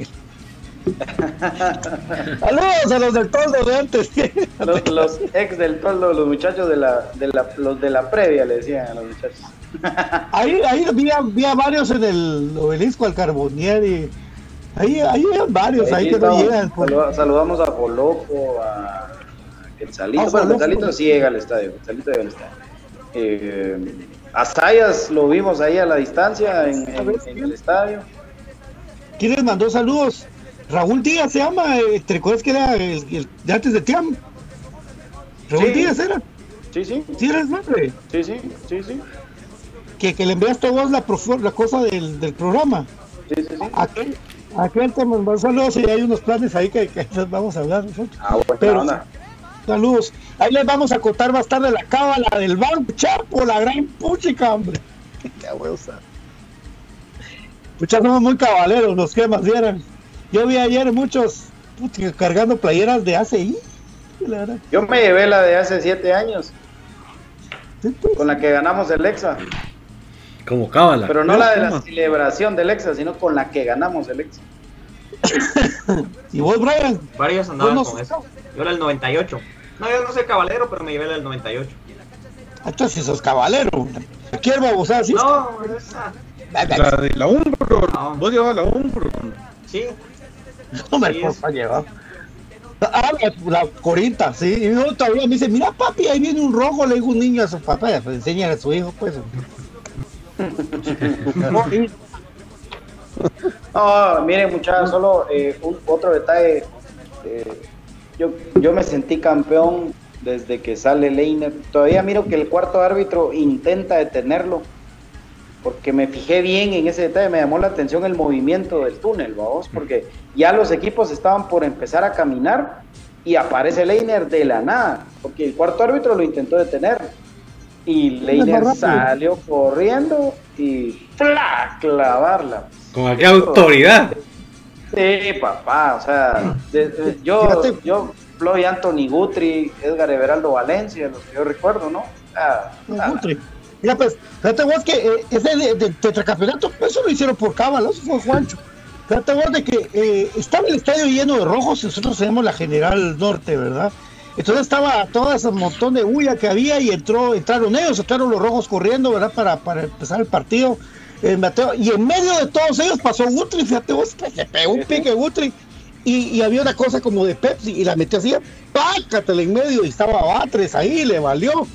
Saludos a los del toldo de antes. Los, los ex del toldo, los muchachos de la, de la, los de la previa le decían a los muchachos. Ahí, ahí vi, a, vi a varios en el obelisco al Carbonieri. Ahí, ahí hay varios, ahí, Ahí que no estamos. llegan. pues. Saluda- saludamos a Joloco, a, Quetzalito. Ah, bueno. Quetzalito sí llega al estadio. Quetzalito llega al estadio. Eh, a Sayas lo vimos ahí a la distancia en, en- en el estadio. ¿Quién les mandó saludos? Raúl Díaz se llama, eh, ¿te recuerdas que era el, el de antes de Tiam? Raúl Sí. Díaz era, Sí, sí, sí era el nombre. sí, sí, sí, sí. Que, que le enviaste a vos la, la cosa del, del programa. sí, sí, sí. Aquel, aquel te mandó saludos y hay unos planes ahí que, que vamos a hablar nosotros. Ah, buena Pero- onda. Saludos. Ahí les vamos a contar más tarde la cábala del banco, Chapo, la gran puchica, hombre. Qué huevo, sabe. Muchas somos muy cabaleros, los que más dieran. Yo vi ayer muchos cargando playeras de ACI. La verdad. Yo me llevé la de hace siete años, Sí, pues. con la que ganamos el Exa. Como cábala. Pero no la de la celebración del Exa, sino con la que ganamos el Exa. ¿Y vos, Brian? Varios andaban no- con eso. Yo era el 98. No, yo no soy caballero, pero me llevé la del 98. Entonces, si sos caballero. ¿Quién va a usar así? No, esa. La de la Umbro. No. Vos llevabas la Umbro. Sí. No me Sí, por llevar. Ah, la, la corita, sí. Y todavía me dice, mira papi, ahí viene un rojo, le digo un niño a su papá, pues enseña a su hijo, pues. No, miren muchachos, solo eh, otro detalle. eh, yo, yo me sentí campeón desde que sale Leiner. Todavía miro que el cuarto árbitro intenta detenerlo. Porque me fijé bien en ese detalle, me llamó la atención el movimiento del túnel, vamos, porque ya los equipos estaban por empezar a caminar y aparece Leiner de la nada, porque el cuarto árbitro lo intentó detener. Y Leiner salió corriendo y ¡fla! clavarla. Con aquella autoridad. Sí, papá, o sea, de- de- yo, Fíjate. yo, Floyd Anthony Guthrie, Edgar Everaldo Valencia, los que yo recuerdo, ¿no? Ah, ah, Guthrie. Mira, pues, fíjate vos que eh, ese de, de tetracampeonato, eso lo hicieron por cábala, eso fue Juancho. Fíjate vos de que eh, estaba el estadio lleno de rojos y nosotros tenemos la General Norte, ¿verdad? Entonces estaba todo ese montón de huya que había y entró, entraron ellos, entraron los rojos corriendo, ¿verdad? Para, para empezar el partido. Eh, Mateo- y en medio de todos ellos pasó Guthrie, fíjate vos, que se pegó un pique Guthrie. Y, y había una cosa como de Pepsi y la metió así, pácatela en medio y estaba Batres ahí, le valió.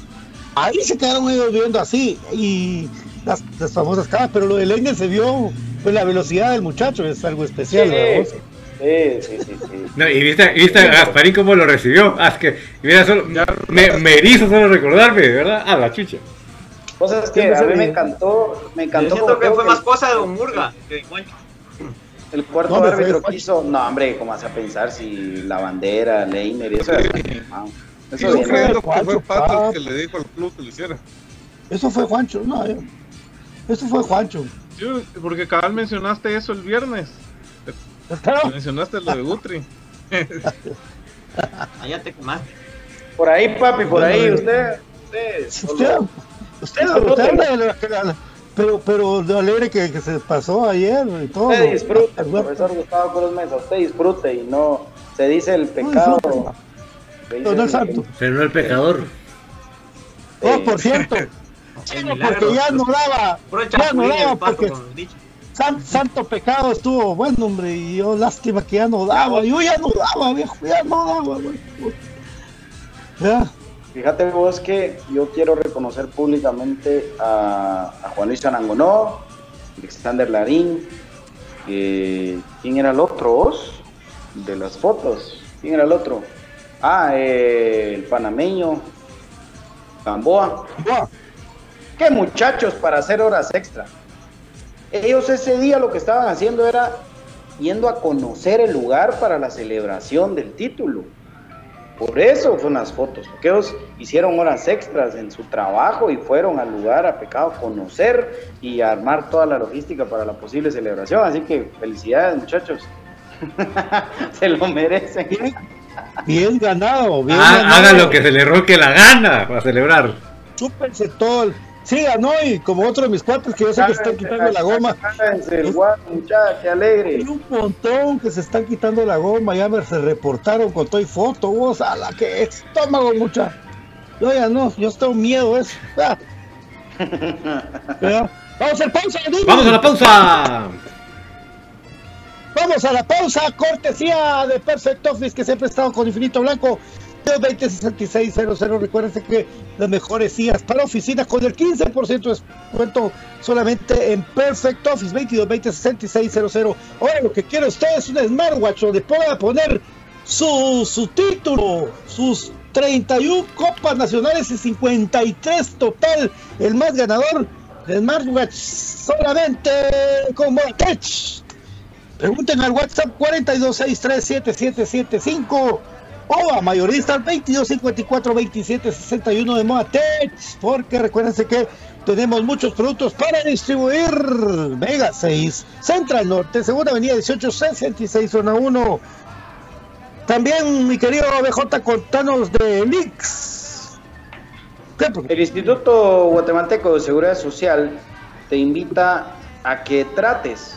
Ahí se quedaron ellos viendo así y las, las famosas caras, pero lo de Leiner se vio, pues la velocidad del muchacho es algo especial. ¿verdad? sí, sí, sí, sí, sí. No, y viste, y viste a Gasparín cómo lo recibió. Ah, es que, mira, solo, me, me erizo solo recordarme, ¿verdad? Ah, la chucha. Cosas que a mí me encantó, me Yo encantó siento que fue que más cosa de Don Murga que de el cuarto No, árbitro fue- quiso, no hombre, ¿cómo hace a pensar si la bandera, Leiner y eso? Sí. Eso yo creo que fue Pato el que le dijo al club que lo hiciera. Eso fue Juancho, no, yo- eso fue Juancho. Sí, porque cabal mencionaste eso el viernes. Mencionaste lo de Gutri. Allá te quemaste. Por ahí, papi, por ahí, usted, usted, Usted, pero, pero de alegre que, que se pasó ayer y todo. Usted disfrute, El profesor Gustavo Cruz Mesa, usted disfrute y no se dice el pecado. dice Pero no el- santo. Pero no el pecador. Oh, por cierto, porque ya no daba, ya no daba porque con dicho. San- santo pecado estuvo bueno, hombre, y yo lástima que ya no daba, yo ya no daba, viejo, ya no daba, güey. Ya, Fíjate vos que yo quiero reconocer públicamente a, a Juan Luis Arangonó, Alexander Larín, eh, ¿quién era el otro vos? De las fotos, ¿quién era el otro? Ah, eh, el panameño, Gamboa. ¿Qué muchachos para hacer horas extra? Ellos ese día lo que estaban haciendo era yendo a conocer el lugar para la celebración del título. Por eso son las fotos, porque ellos hicieron horas extras en su trabajo y fueron al lugar a pecado a conocer y a armar toda la logística para la posible celebración. Así que felicidades muchachos. Se lo merecen. Bien ganado, bien Ah, ganado. haga lo que se le roque la gana para celebrar. Chúpense todo. el- Sí, ganó y como otro de mis cuates que yo sé que están quitando la goma. Qué alegre. Hay un montón que se están quitando la goma, ya me se reportaron con todo y foto, vos, a la que estómago, mucha. Yo ya no, yo tengo miedo eso. Ah. Vamos a la pausa. ¡Vamos a la pausa! Vamos a la pausa, cortesía de Perfect Office que siempre ha estado con Infinito Blanco. 206600, recuérdense que las mejores sillas para oficina con el 15% de descuento solamente en Perfect Office 22206600. Ahora lo que quiere usted es un smartwatch donde pueda poner su, su título, sus 31 copas nacionales y 53 total, el más ganador de smartwatch solamente con Mortech. Pregunten al WhatsApp 42637775 o a mayoristas 22 54 27 61 de Moatech, porque recuérdense que tenemos muchos productos para distribuir. Mega 6, Central Norte, Segunda Avenida 18 66 Zona 1. También, mi querido BJ, contanos de Nix. El Instituto Guatemalteco de Seguridad Social te invita a que trates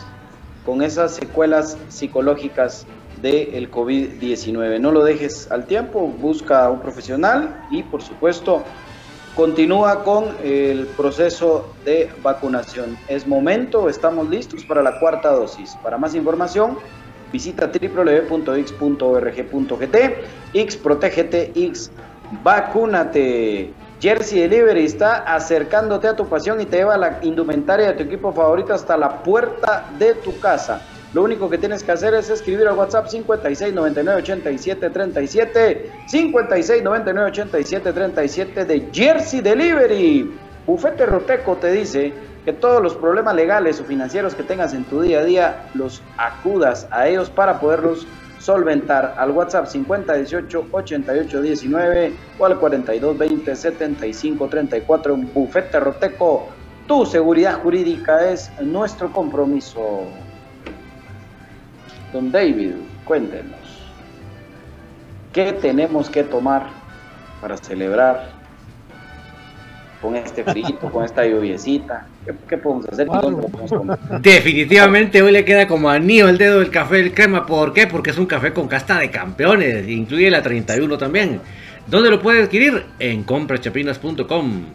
con esas secuelas psicológicas del COVID-19. No lo dejes al tiempo, busca a un profesional y por supuesto continúa con el proceso de vacunación. Es momento, estamos listos para la cuarta dosis. Para más información, visita www.x.org.gt, X protégete, X vacúnate. Jersey Delivery está acercándote a tu pasión y te lleva la indumentaria de tu equipo favorito hasta la puerta de tu casa. Lo único que tienes que hacer es escribir al WhatsApp 56 99 87 37 56 99 87 37 de Jersey Delivery. Bufete Roteco te dice que todos los problemas legales o financieros que tengas en tu día a día los acudas a ellos para poderlos solventar al WhatsApp 5018 8819 o al 4220 7534 Bufete Roteco. Tu seguridad jurídica es nuestro compromiso. Don David, cuéntenos, ¿qué tenemos que tomar para celebrar con este frío, con esta lluviecita? ¿Qué, podemos hacer? Definitivamente hoy le queda como anillo el dedo del café el crema. ¿Por qué? Porque es un café con casta de campeones. Incluye la 31 también. ¿Dónde lo puede adquirir? En comprachapinas.com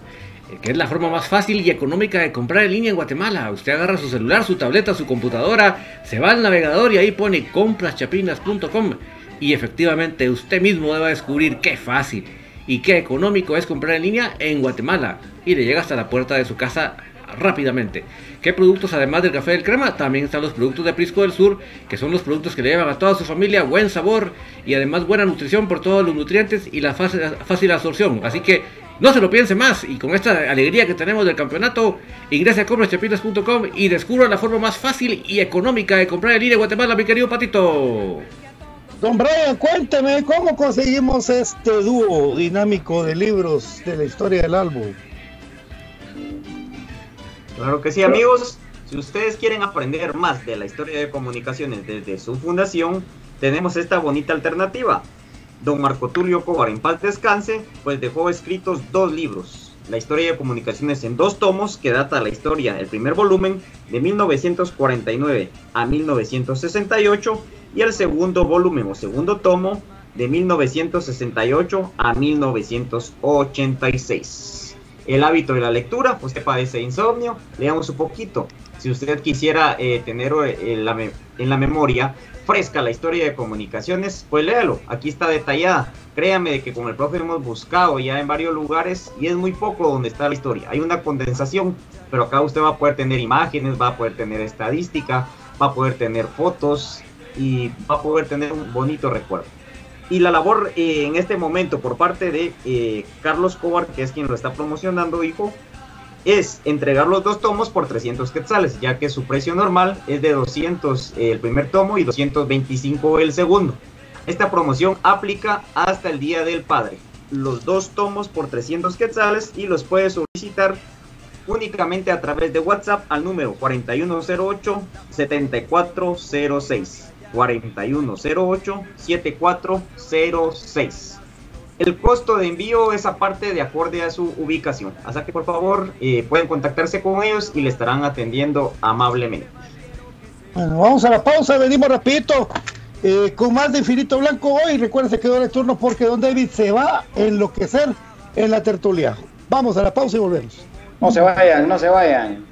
que es la forma más fácil y económica de comprar en línea en Guatemala. Usted agarra su celular, su tableta, su computadora, se va al navegador y ahí pone compraschapinas.com y efectivamente usted mismo debe descubrir qué fácil y qué económico es comprar en línea en Guatemala y le llega hasta la puerta de su casa rápidamente. ¿Qué productos además del café del crema? También están los productos de Prisco del Sur, que son los productos que le llevan a toda su familia buen sabor y además buena nutrición por todos los nutrientes y la fácil absorción. Así que no se lo piense más y con esta alegría que tenemos del campeonato, ingrese a compraschapinas.com y descubra la forma más fácil y económica de comprar línea en Guatemala, mi querido Patito. Don Brian, cuénteme, ¿cómo conseguimos este dúo dinámico de libros de la historia del álbum? Claro que sí, amigos. Si ustedes quieren aprender más de la historia de comunicaciones desde su fundación, tenemos esta bonita alternativa. Don Marco Tulio Cobar, en paz descanse, pues dejó escritos dos libros. La historia de comunicaciones en dos tomos, que data la historia, el primer volumen, de 1949 a 1968, y el segundo volumen o segundo tomo, de 1968 a 1986. El hábito de la lectura, usted padece insomnio, leamos un poquito. Si usted quisiera eh, tener eh, en, la en la memoria fresca la historia de comunicaciones, pues léalo, aquí está detallada. Créame que con el profe hemos buscado ya en varios lugares y es muy poco donde está la historia. Hay una condensación, pero acá usted va a poder tener imágenes, va a poder tener estadística, va a poder tener fotos y va a poder tener un bonito recuerdo. Y la labor eh, en este momento por parte de eh, Carlos Cobar, que es quien lo está promocionando, hijo, es entregar los dos tomos por 300 quetzales, ya que su precio normal es de 200 el primer tomo y 225 el segundo. Esta promoción aplica hasta el Día del Padre. Los dos tomos por 300 quetzales y los puede solicitar únicamente a través de WhatsApp al número 4108-7406. 4108-7406. El costo de envío es aparte de acorde a su ubicación. Así que por favor eh, pueden contactarse con ellos y le estarán atendiendo amablemente. Bueno, vamos a la pausa, venimos rapidito eh, con más de Infinito Blanco hoy. Recuerden que el turno porque Don David se va a enloquecer en la tertulia. Vamos a la pausa y volvemos. No se vayan, no se vayan.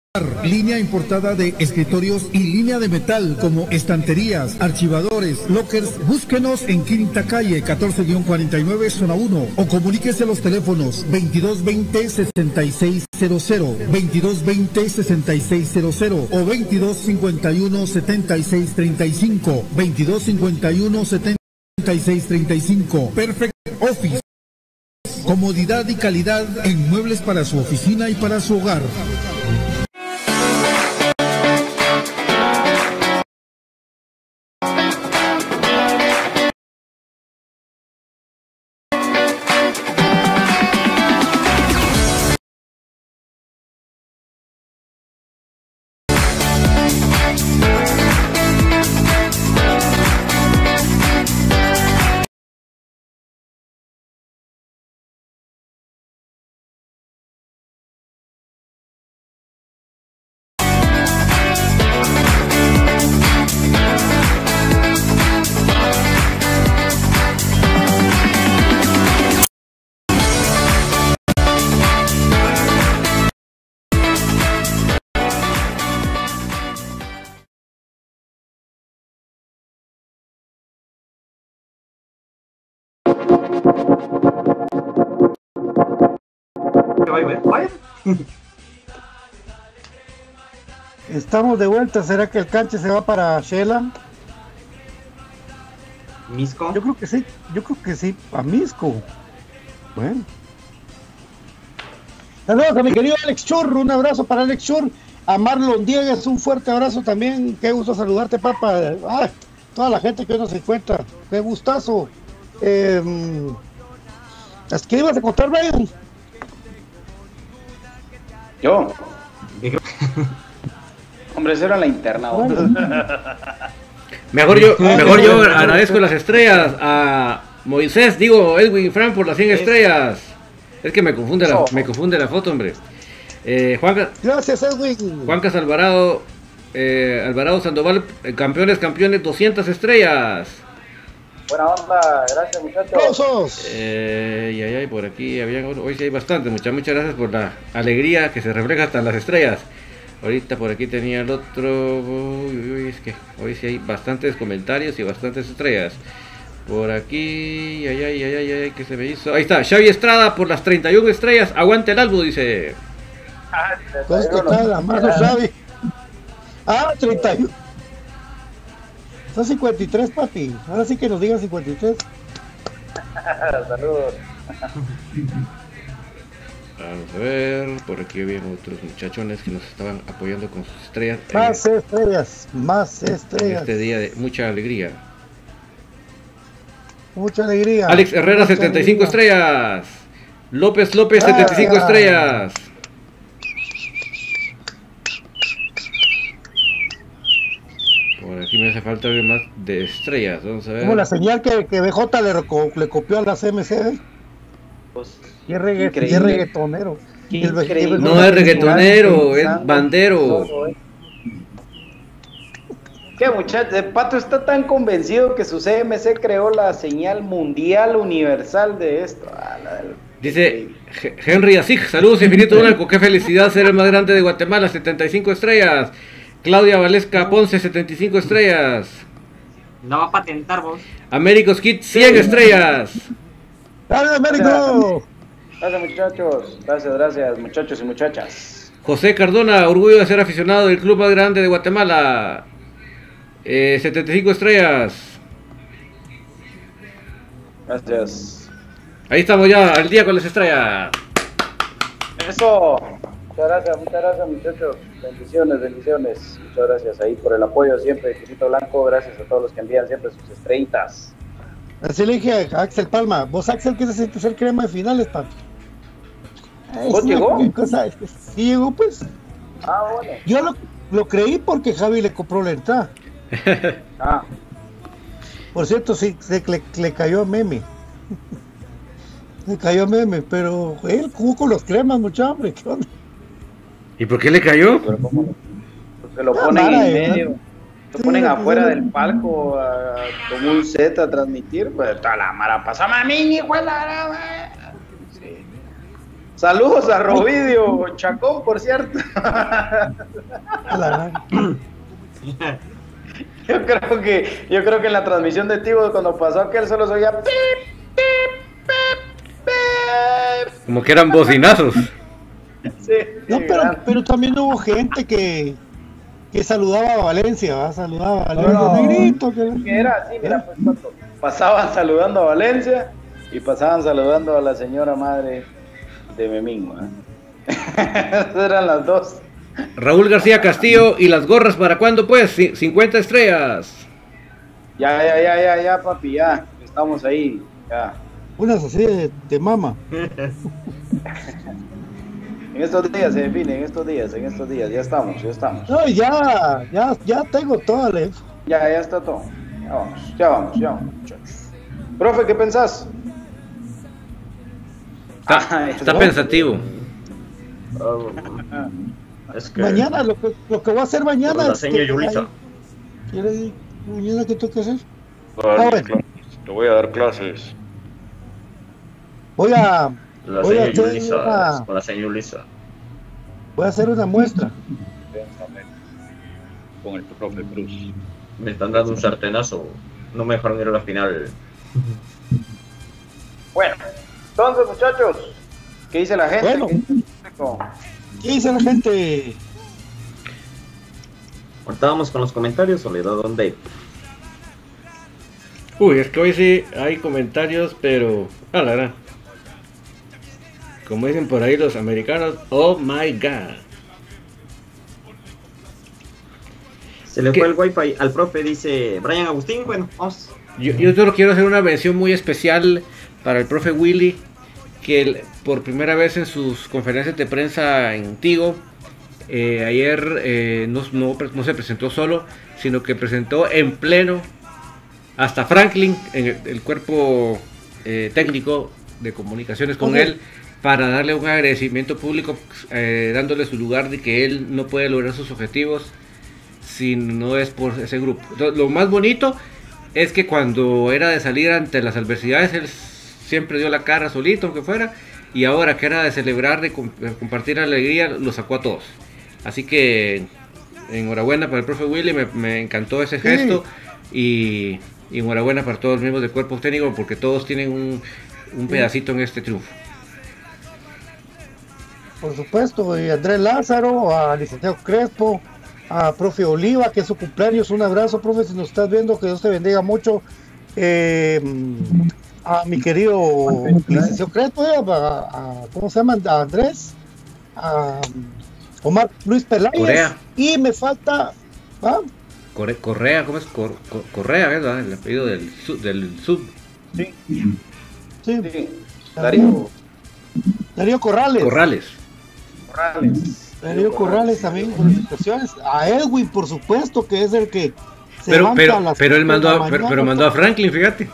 Línea importada de escritorios y línea de metal como estanterías, archivadores, lockers. Búsquenos en Quinta Calle 14-49 zona 1 o comuníquese a los teléfonos 2220-6600, 2220-6600 o 2251-7635, 2251-7635. Perfect Office. Comodidad y calidad en muebles para su oficina y para su hogar. Estamos de vuelta. ¿Será que el canche se va para Shela? Misco. Yo creo que sí. Yo creo que sí. A Misco. Bueno. Saludos a mi querido Alex Chur. Un abrazo para Alex Chur. A Marlon Diegues, un fuerte abrazo también. Qué gusto saludarte, papá. Ay, toda la gente que hoy nos encuentra. Qué gustazo. Eh, ¿Qué ibas a contar, Brian? Yo. Hombre, eso era la interna. Mejor yo, mejor yo agradezco las estrellas a Moisés, digo Edwin Frank por las 100 estrellas. Es que me confunde la, me confunde la foto, hombre. Eh, Juanca, Gracias, Edwin. Juancas Alvarado, eh, Alvarado Sandoval, eh, campeones, campeones, 200 estrellas. Buena onda, gracias muchachos. Eh, y ahí, por aquí había, hoy sí hay bastante, muchas, muchas gracias por la alegría que se refleja hasta en las estrellas. Ahorita por aquí tenía el otro, uy, uy, uy, es que hoy sí hay bastantes comentarios y bastantes estrellas. Por aquí, ay, ay, ay, ay, ay, que se me hizo. Ahí está, Xavi Estrada por las 31 estrellas, aguante el álbum, dice. La mano Xavi. Ah, 31. Son 53, papi. Ahora sí que nos digan 53. Saludos. Vamos a ver, por aquí había otros muchachones que nos estaban apoyando con sus estrellas. Más estrellas, más en estrellas. este día de mucha alegría. Mucha alegría. Alex Herrera, Mucha 75 alegría. estrellas. López López, 75 Gracias. estrellas. Por aquí me hace falta ver más de estrellas. Vamos a ver. Como la señal que, que BJ le, le copió a la CMC. ¿eh? Pues, regga- es reggaetonero. Qué el- y No es reggaetonero, es Pensando bandero. todo, ¿eh? ¿Qué muchachos? El Pato está tan convencido que su CMC creó la señal mundial universal de esto. Ah, la- Dice Henry Asig, saludos infinito Blanco, qué felicidad ser el más grande de Guatemala, 75 estrellas. Claudia Valesca Ponce, 75 estrellas. No va a patentar vos. Américos Kid, 100 estrellas. ¡Dale, Américo! Gracias muchachos. Gracias, gracias muchachos y muchachas. José Cardona, orgullo de ser aficionado del club más grande de Guatemala. Eh, 75 estrellas. Gracias. Ahí estamos ya, al día con las estrellas. Eso. Muchas gracias, muchas gracias muchachos. Bendiciones, bendiciones. Muchas gracias ahí por el apoyo siempre, Quisito Blanco. Gracias a todos los que envían siempre sus estrellitas. Así le dije a Axel Palma. Vos, Axel, ¿qué se ser crema de finales, papi? ¿Vos llegó? cosa- sí llegó, pues. Ah, bueno. Yo lo, lo creí porque Javi le compró la entrada. Ah, Por cierto, sí, se, le, le cayó a meme. Le cayó a meme, pero él jugó con los cremas, hambre. ¿Qué onda? ¿Y por qué le cayó? pero cómo no. Porque lo Ah, ponen mara, en ¿eh? medio. Lo Sí, ponen afuera sí. del palco a- como un set a transmitir. Pues toda la mara pasaba a mí, hijo de la Sí. Saludos a Rovidio Chacón, por cierto. Yo creo que yo creo que en la transmisión de Tivo cuando pasó aquel solo se oía pip, pip, pip, pip. Como que eran bocinazos. Sí, No, pero, pero también hubo gente que, que saludaba a Valencia, ¿va? Saludaba a Valencia. No. Negrito, que- que era así, mira, pues Pato. pasaban saludando a Valencia y pasaban saludando a la señora madre de Memín. Esas eran las dos. Raúl García Castillo y las gorras para cuándo pues? Ci- 50 estrellas. Ya, ya, ya, ya, ya, papi, ya. Estamos ahí. Ya. Unas así de, de mama. En estos días se define, en estos días, en estos días, ya estamos, ya estamos. No, ya, ya, ya tengo la info. Ya, ya está todo. Ya vamos, ya vamos, ya vamos, muchachos. Profe, ¿qué pensás? Está, no. pensativo. Es que. Mañana, lo que, lo que voy a hacer mañana la seña Yulisa. ay, ¿quiere decir? Mañana, ¿qué tengo que hacer? Dale, Ah, bueno. Te voy a dar clases. Voy a, La Voy a hacer Yulisa. una- es Con la seña Yulisa. Voy a hacer una muestra. Con el profe Cruz. Me están dando un sartenazo. No me dejaron ir a la final. Bueno, entonces, muchachos, ¿Qué dice la gente? Bueno. ¿Qué dice la gente? Ahorita vamos con los comentarios o le doy Don Dave. Uy, es que hoy sí hay comentarios, pero. A la gran. Como dicen por ahí los americanos, oh my god. Se le ¿Qué? fue el wifi al profe, dice Brian Agustín. Bueno, vamos. Yo, yo solo quiero hacer una mención muy especial para el profe Willy, que por primera vez en sus conferencias de prensa en Tigo, eh, ayer eh, no, no no se presentó solo, sino que presentó en pleno hasta Franklin, en el, el cuerpo eh, técnico de comunicaciones con él, para darle un agradecimiento público, eh, dándole su lugar de que él no puede lograr sus objetivos si no es por ese grupo. Entonces, lo más bonito es que cuando era de salir ante las adversidades, él siempre dio la cara solito, aunque fuera, y ahora que era de celebrar, de, com- de compartir alegría, lo sacó a todos. Así que enhorabuena para el profe Willy, me, me encantó ese gesto y, y enhorabuena para todos los miembros del cuerpo técnico porque todos tienen un, un pedacito en este triunfo. Por supuesto, y Andrés Lázaro, a licenciado Crespo, a profe Oliva, que es su cumpleaños. Un abrazo, profe, si nos estás viendo, que Dios te bendiga mucho. Eh, a mi querido licenciado Crespo, eh, a, a- ¿cómo se llama? A Andrés, a Omar Luis Peláez. Correa. Y me falta. ¿ah? Corre- Correa, ¿cómo es? Cor- Cor- Correa, ¿verdad? El apellido del sub. Del sub. Sí. Sí, Darío Darío Corrales. Corrales. Darío Corrales también, felicitaciones. A Edwin, por supuesto, que es el que se Pero, a pero, las pero él mandó, a, pero, mandó a Franklin, fíjate.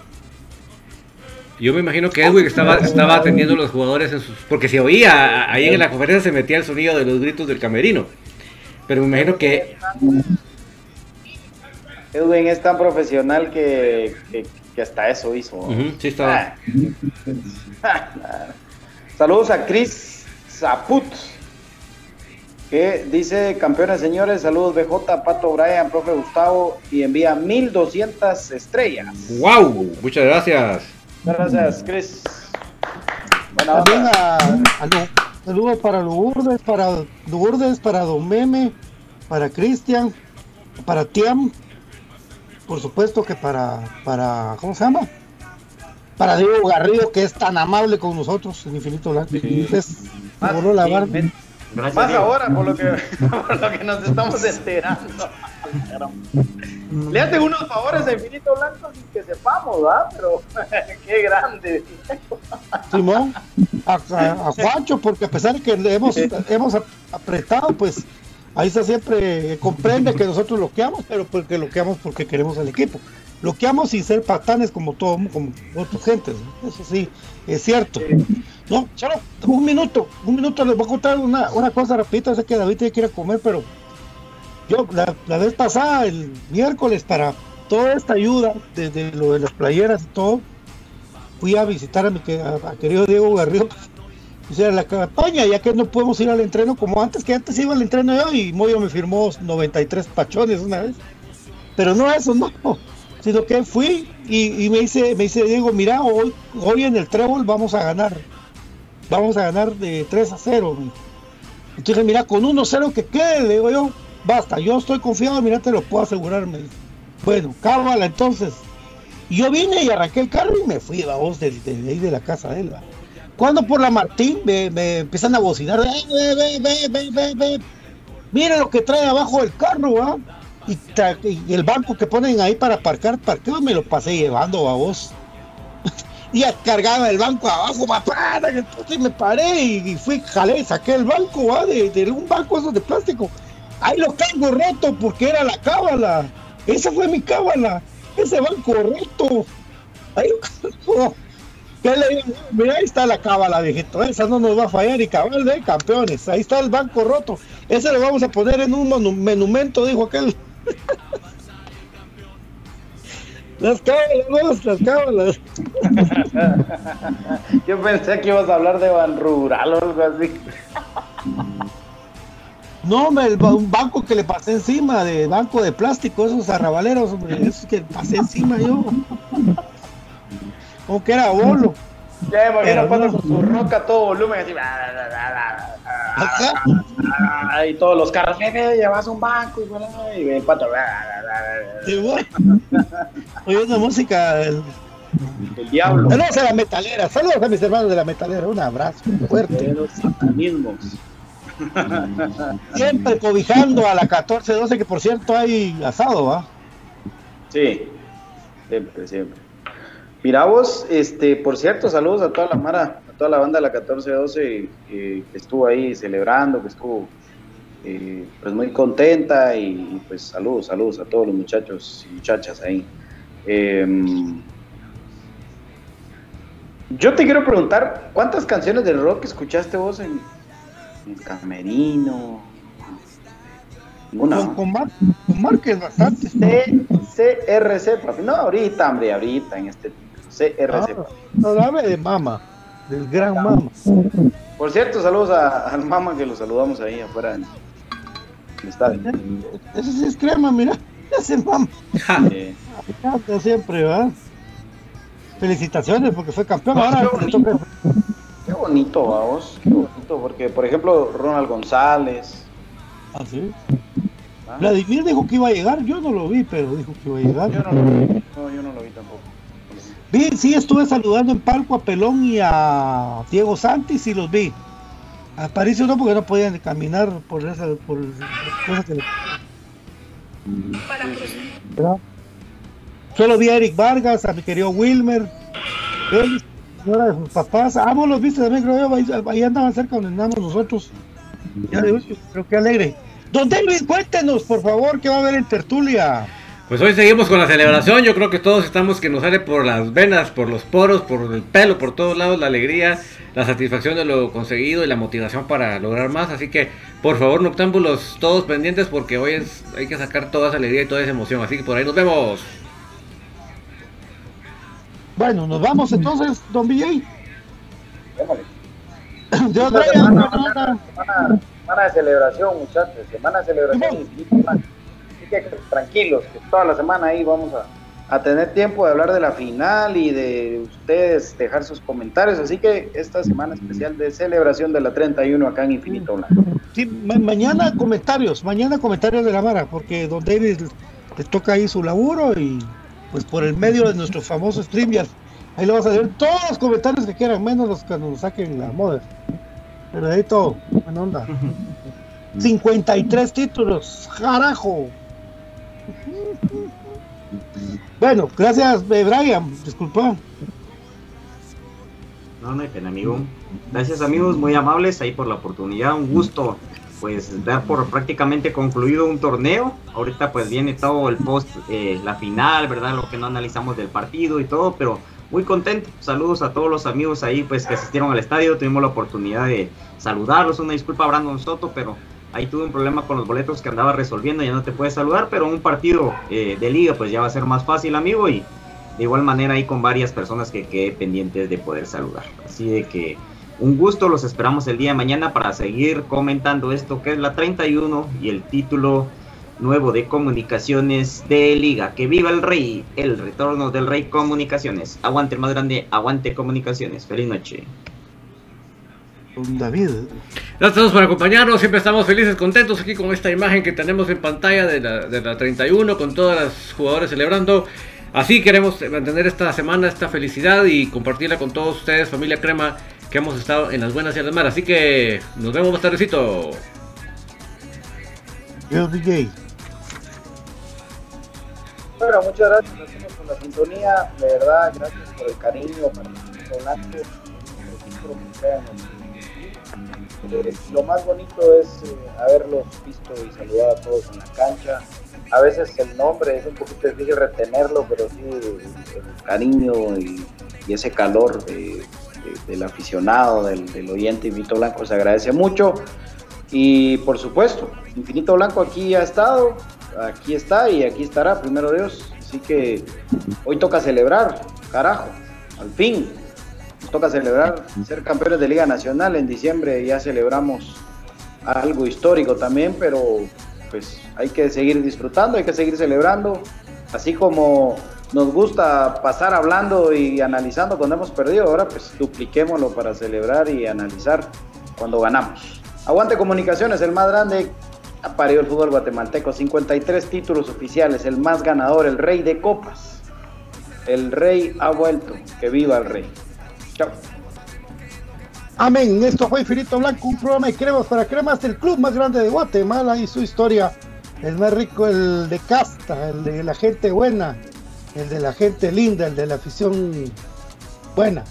Yo me imagino que Edwin estaba, estaba atendiendo a los jugadores en sus. Porque si oía, ahí en la conferencia se metía el sonido de los gritos del camerino. Pero me imagino que. Edwin es tan profesional que, que, que hasta eso hizo. Sí estaba. Ah. Saludos a Chris Zaput, que dice, campeones señores, saludos BJ, Pato Brian, profe Gustavo, y envía 1200 estrellas. ¡Wow! Muchas gracias. Gracias, Chris. Buena También a, a Lu- saludos para Lourdes, para Lourdes, para Don Meme, para Cristian, para Tiam, por supuesto que para, para, ¿cómo se llama? Para Diego Garrido, que es tan amable con nosotros en Infinito Blanco. Es, me voló la barba. Gracias, Más Diego. ahora, por lo, que, por lo que nos estamos enterando. Le hacen unos favores a Infinito Blanco sin que sepamos, ¿verdad? Pero qué grande. Simón, a, a- a Juancho, porque a pesar de que le hemos, hemos ap- apretado, pues ahí está siempre, comprende que nosotros bloqueamos, pero porque bloqueamos porque queremos al equipo. Bloqueamos sin ser patanes como todo, como otras gentes, ¿no? eso sí, es cierto. No, solo un minuto, un minuto les voy a contar una, una cosa rapidita, sé que David tiene que ir a comer, pero yo la, la vez pasada, el miércoles, para toda esta ayuda, desde lo de las playeras y todo, fui a visitar a mi a- a querido Diego Garrido hiciera la campaña, ya que no podemos ir al entreno como antes, que antes iba al entreno yo y Moyo me firmó 93 pachones una vez. Pero no eso, no, sino que fui y, me dice, me dice Diego, mira, hoy, hoy en el trébol vamos a ganar, vamos a ganar de 3 a 0. me. Entonces, mira, con 1-0 que quede, le digo yo, basta, yo estoy confiado, mira, te lo puedo asegurar. Bueno, cábala entonces. Y yo vine y arranqué el carro y me fui, vamos, de, de, de ahí de la casa de él. Cuando por la Martín me, empiezan a bocinar, "Eh, ve, ve, ve, ve, ve, ve. mira lo que trae abajo del carro, ¿va? Y, el banco que ponen ahí para aparcar, parqueo, me lo pasé llevando a vos. y cargaba el banco abajo, papá, entonces me paré y, fui, jalé, saqué el banco, ¿va? De, un banco esos de plástico. Ahí lo cargo roto porque era la cábala. Esa fue mi cábala. Ese banco roto. Ahí lo cargo. Mira, ahí está la cábala, viejito. Esa no nos va a fallar y cabal de campeones. Ahí está el banco roto. Ese lo vamos a poner en un monu- monumento, dijo aquel. Las cábalas, las cábalas. Yo pensé que ibas a hablar de Ban Rural o algo así. No, hombre, el un banco que le pasé encima, de banco de plástico, esos arrabaleros, hombre, esos que pasé encima yo. Como que era bolo. Ya me imagino no. con su roca todo volumen, así. Y todos los carros, "Ve, ve, llevas un banco y, voilà", y el pato. Bueno. Oyendo música del El diablo. Saludos a la metalera, saludos a mis hermanos de la metalera, un abrazo fuerte. Los satanismos. Siempre cobijando a la 14-12, que por cierto hay asado, ¿va? Sí, siempre, siempre. Mira vos, este, por cierto, saludos a toda la Mara, a toda la banda de la 1412 eh, que estuvo ahí celebrando, que estuvo eh, pues muy contenta y, pues saludos, saludos a todos los muchachos y muchachas ahí. Em, yo te quiero preguntar, ¿cuántas canciones de rock escuchaste vos en, en Camerino? Ninguna. Con, con, Mar- con Márquez bastante. C- CRC, papi. No, ahorita, hombre, ahorita en este CRC. Ah, dame de mama, del gran mama. Por cierto, saludos a- al mamá que lo saludamos ahí afuera en el estadio. Ese sí es crema, mira, ese mama. Eh, siempre, ¿va? Felicitaciones porque fue campeón. Ah, Ahora qué toca- qué bonito, vamos, qué bonito, porque por ejemplo Ronald González, Ah, sí. ¿ah? Vladimir dijo que iba a llegar, yo no lo vi, pero dijo que iba a llegar. yo no lo vi, no, yo no lo vi tampoco. Vi, sí, estuve saludando en palco a Pelón y a Diego Santis y los vi. A París no, porque no podían caminar por esa, por cosas que ¿verdad? Solo vi a Eric Vargas, a mi querido Wilmer, él, señora de sus papás. Ah, los viste también, creo yo, ahí, andaban cerca donde andamos nosotros. Ya, creo que alegre. Don David, cuéntenos, por favor, qué va a haber en Tertulia. Pues hoy seguimos con la celebración. Yo creo que todos estamos que nos sale por las venas, por los poros, por el pelo, por todos lados la alegría, la satisfacción de lo conseguido y la motivación para lograr más. Así que, por favor, noctámbulos, todos pendientes porque hoy es, hay que sacar toda esa alegría y toda esa emoción. Así que por ahí nos vemos. Bueno, nos vamos entonces, don BJ. Brian, semana, semana- semana de celebración, muchachos, semana de celebración tranquilos, que toda la semana ahí vamos a, a tener tiempo de hablar de la final y de ustedes dejar sus comentarios. Así que esta semana especial de celebración de la 31 acá en Infinito Blanco. Sí, ma- mañana comentarios, mañana comentarios de la Mara, porque don David le toca ahí su laburo y pues por el medio de nuestro famoso StreamYard, ahí le vamos a leer todos los comentarios que quieran, menos los que nos saquen la moda. Pero ahí todo, buena onda. 53 títulos, carajo. Bueno, gracias eh, Brian, disculpa. No, no hay pena, amigo. Gracias, amigos, muy amables ahí por la oportunidad. Un gusto, pues, dar por prácticamente concluido un torneo. Ahorita, pues, viene todo el post, eh, la final, ¿verdad? Lo que no analizamos del partido y todo, pero muy contento. Saludos a todos los amigos ahí, pues, que asistieron al estadio. Tuvimos la oportunidad de saludarlos. Una disculpa Brandon Soto, pero ahí tuve un problema con los boletos que andaba resolviendo. Ya no te puede saludar, pero un partido eh, de liga, pues, ya va a ser más fácil, amigo. Y de igual manera ahí con varias personas que quedé pendientes de poder saludar. Así de que un gusto, los esperamos el día de mañana para seguir comentando esto que es la 31 y el título nuevo de comunicaciones de liga. Que viva el rey, el retorno del rey comunicaciones. Aguante el más grande, aguante comunicaciones. Feliz noche. David. Gracias a todos por acompañarnos. Siempre estamos felices, contentos aquí con esta imagen que tenemos en pantalla de la, de la 31 con todos los jugadores celebrando. Así queremos mantener esta semana esta felicidad y compartirla con todos ustedes, familia Crema, que hemos estado en las buenas y en las malas. Así que nos vemos más tardecito. Dios DJ. Bueno, muchas gracias por la sintonía, de verdad, gracias por el cariño, para el Blanco, Eh, lo más bonito es eh, haberlos visto y saludado a todos en la cancha. A veces el nombre es un poquito difícil retenerlo, pero sí el, cariño y, ese calor de- de- del aficionado, del, del oyente Infinito Blanco se agradece mucho. Y por supuesto, Infinito Blanco aquí ha estado, aquí está y aquí estará, primero Dios. Así que hoy toca celebrar, carajo, al fin. Toca celebrar ser campeones de Liga Nacional. En diciembre ya celebramos algo histórico también, pero pues hay que seguir disfrutando, hay que seguir celebrando. Así como nos gusta pasar hablando y analizando cuando hemos perdido, ahora pues dupliquémoslo para celebrar y analizar cuando ganamos. Aguante Comunicaciones, el más grande, ha parido el fútbol guatemalteco, 53 títulos oficiales, el más ganador, el rey de copas. El rey ha vuelto, que viva el rey. Chao. Amén. Esto fue Infinito Blanco, un programa de cremas para cremas del club más grande de Guatemala y su historia. El más rico, el de casta, el de la gente buena, el de la gente linda, el de la afición buena.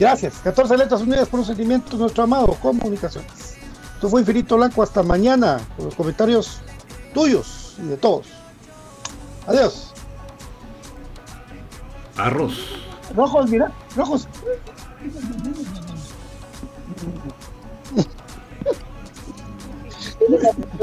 Gracias. 14 letras unidas por un sentimiento, nuestro amado Comunicaciones. Esto fue Infinito Blanco. Hasta mañana con los comentarios tuyos y de todos. Adiós. Arroz. Rojos, mira, rojos.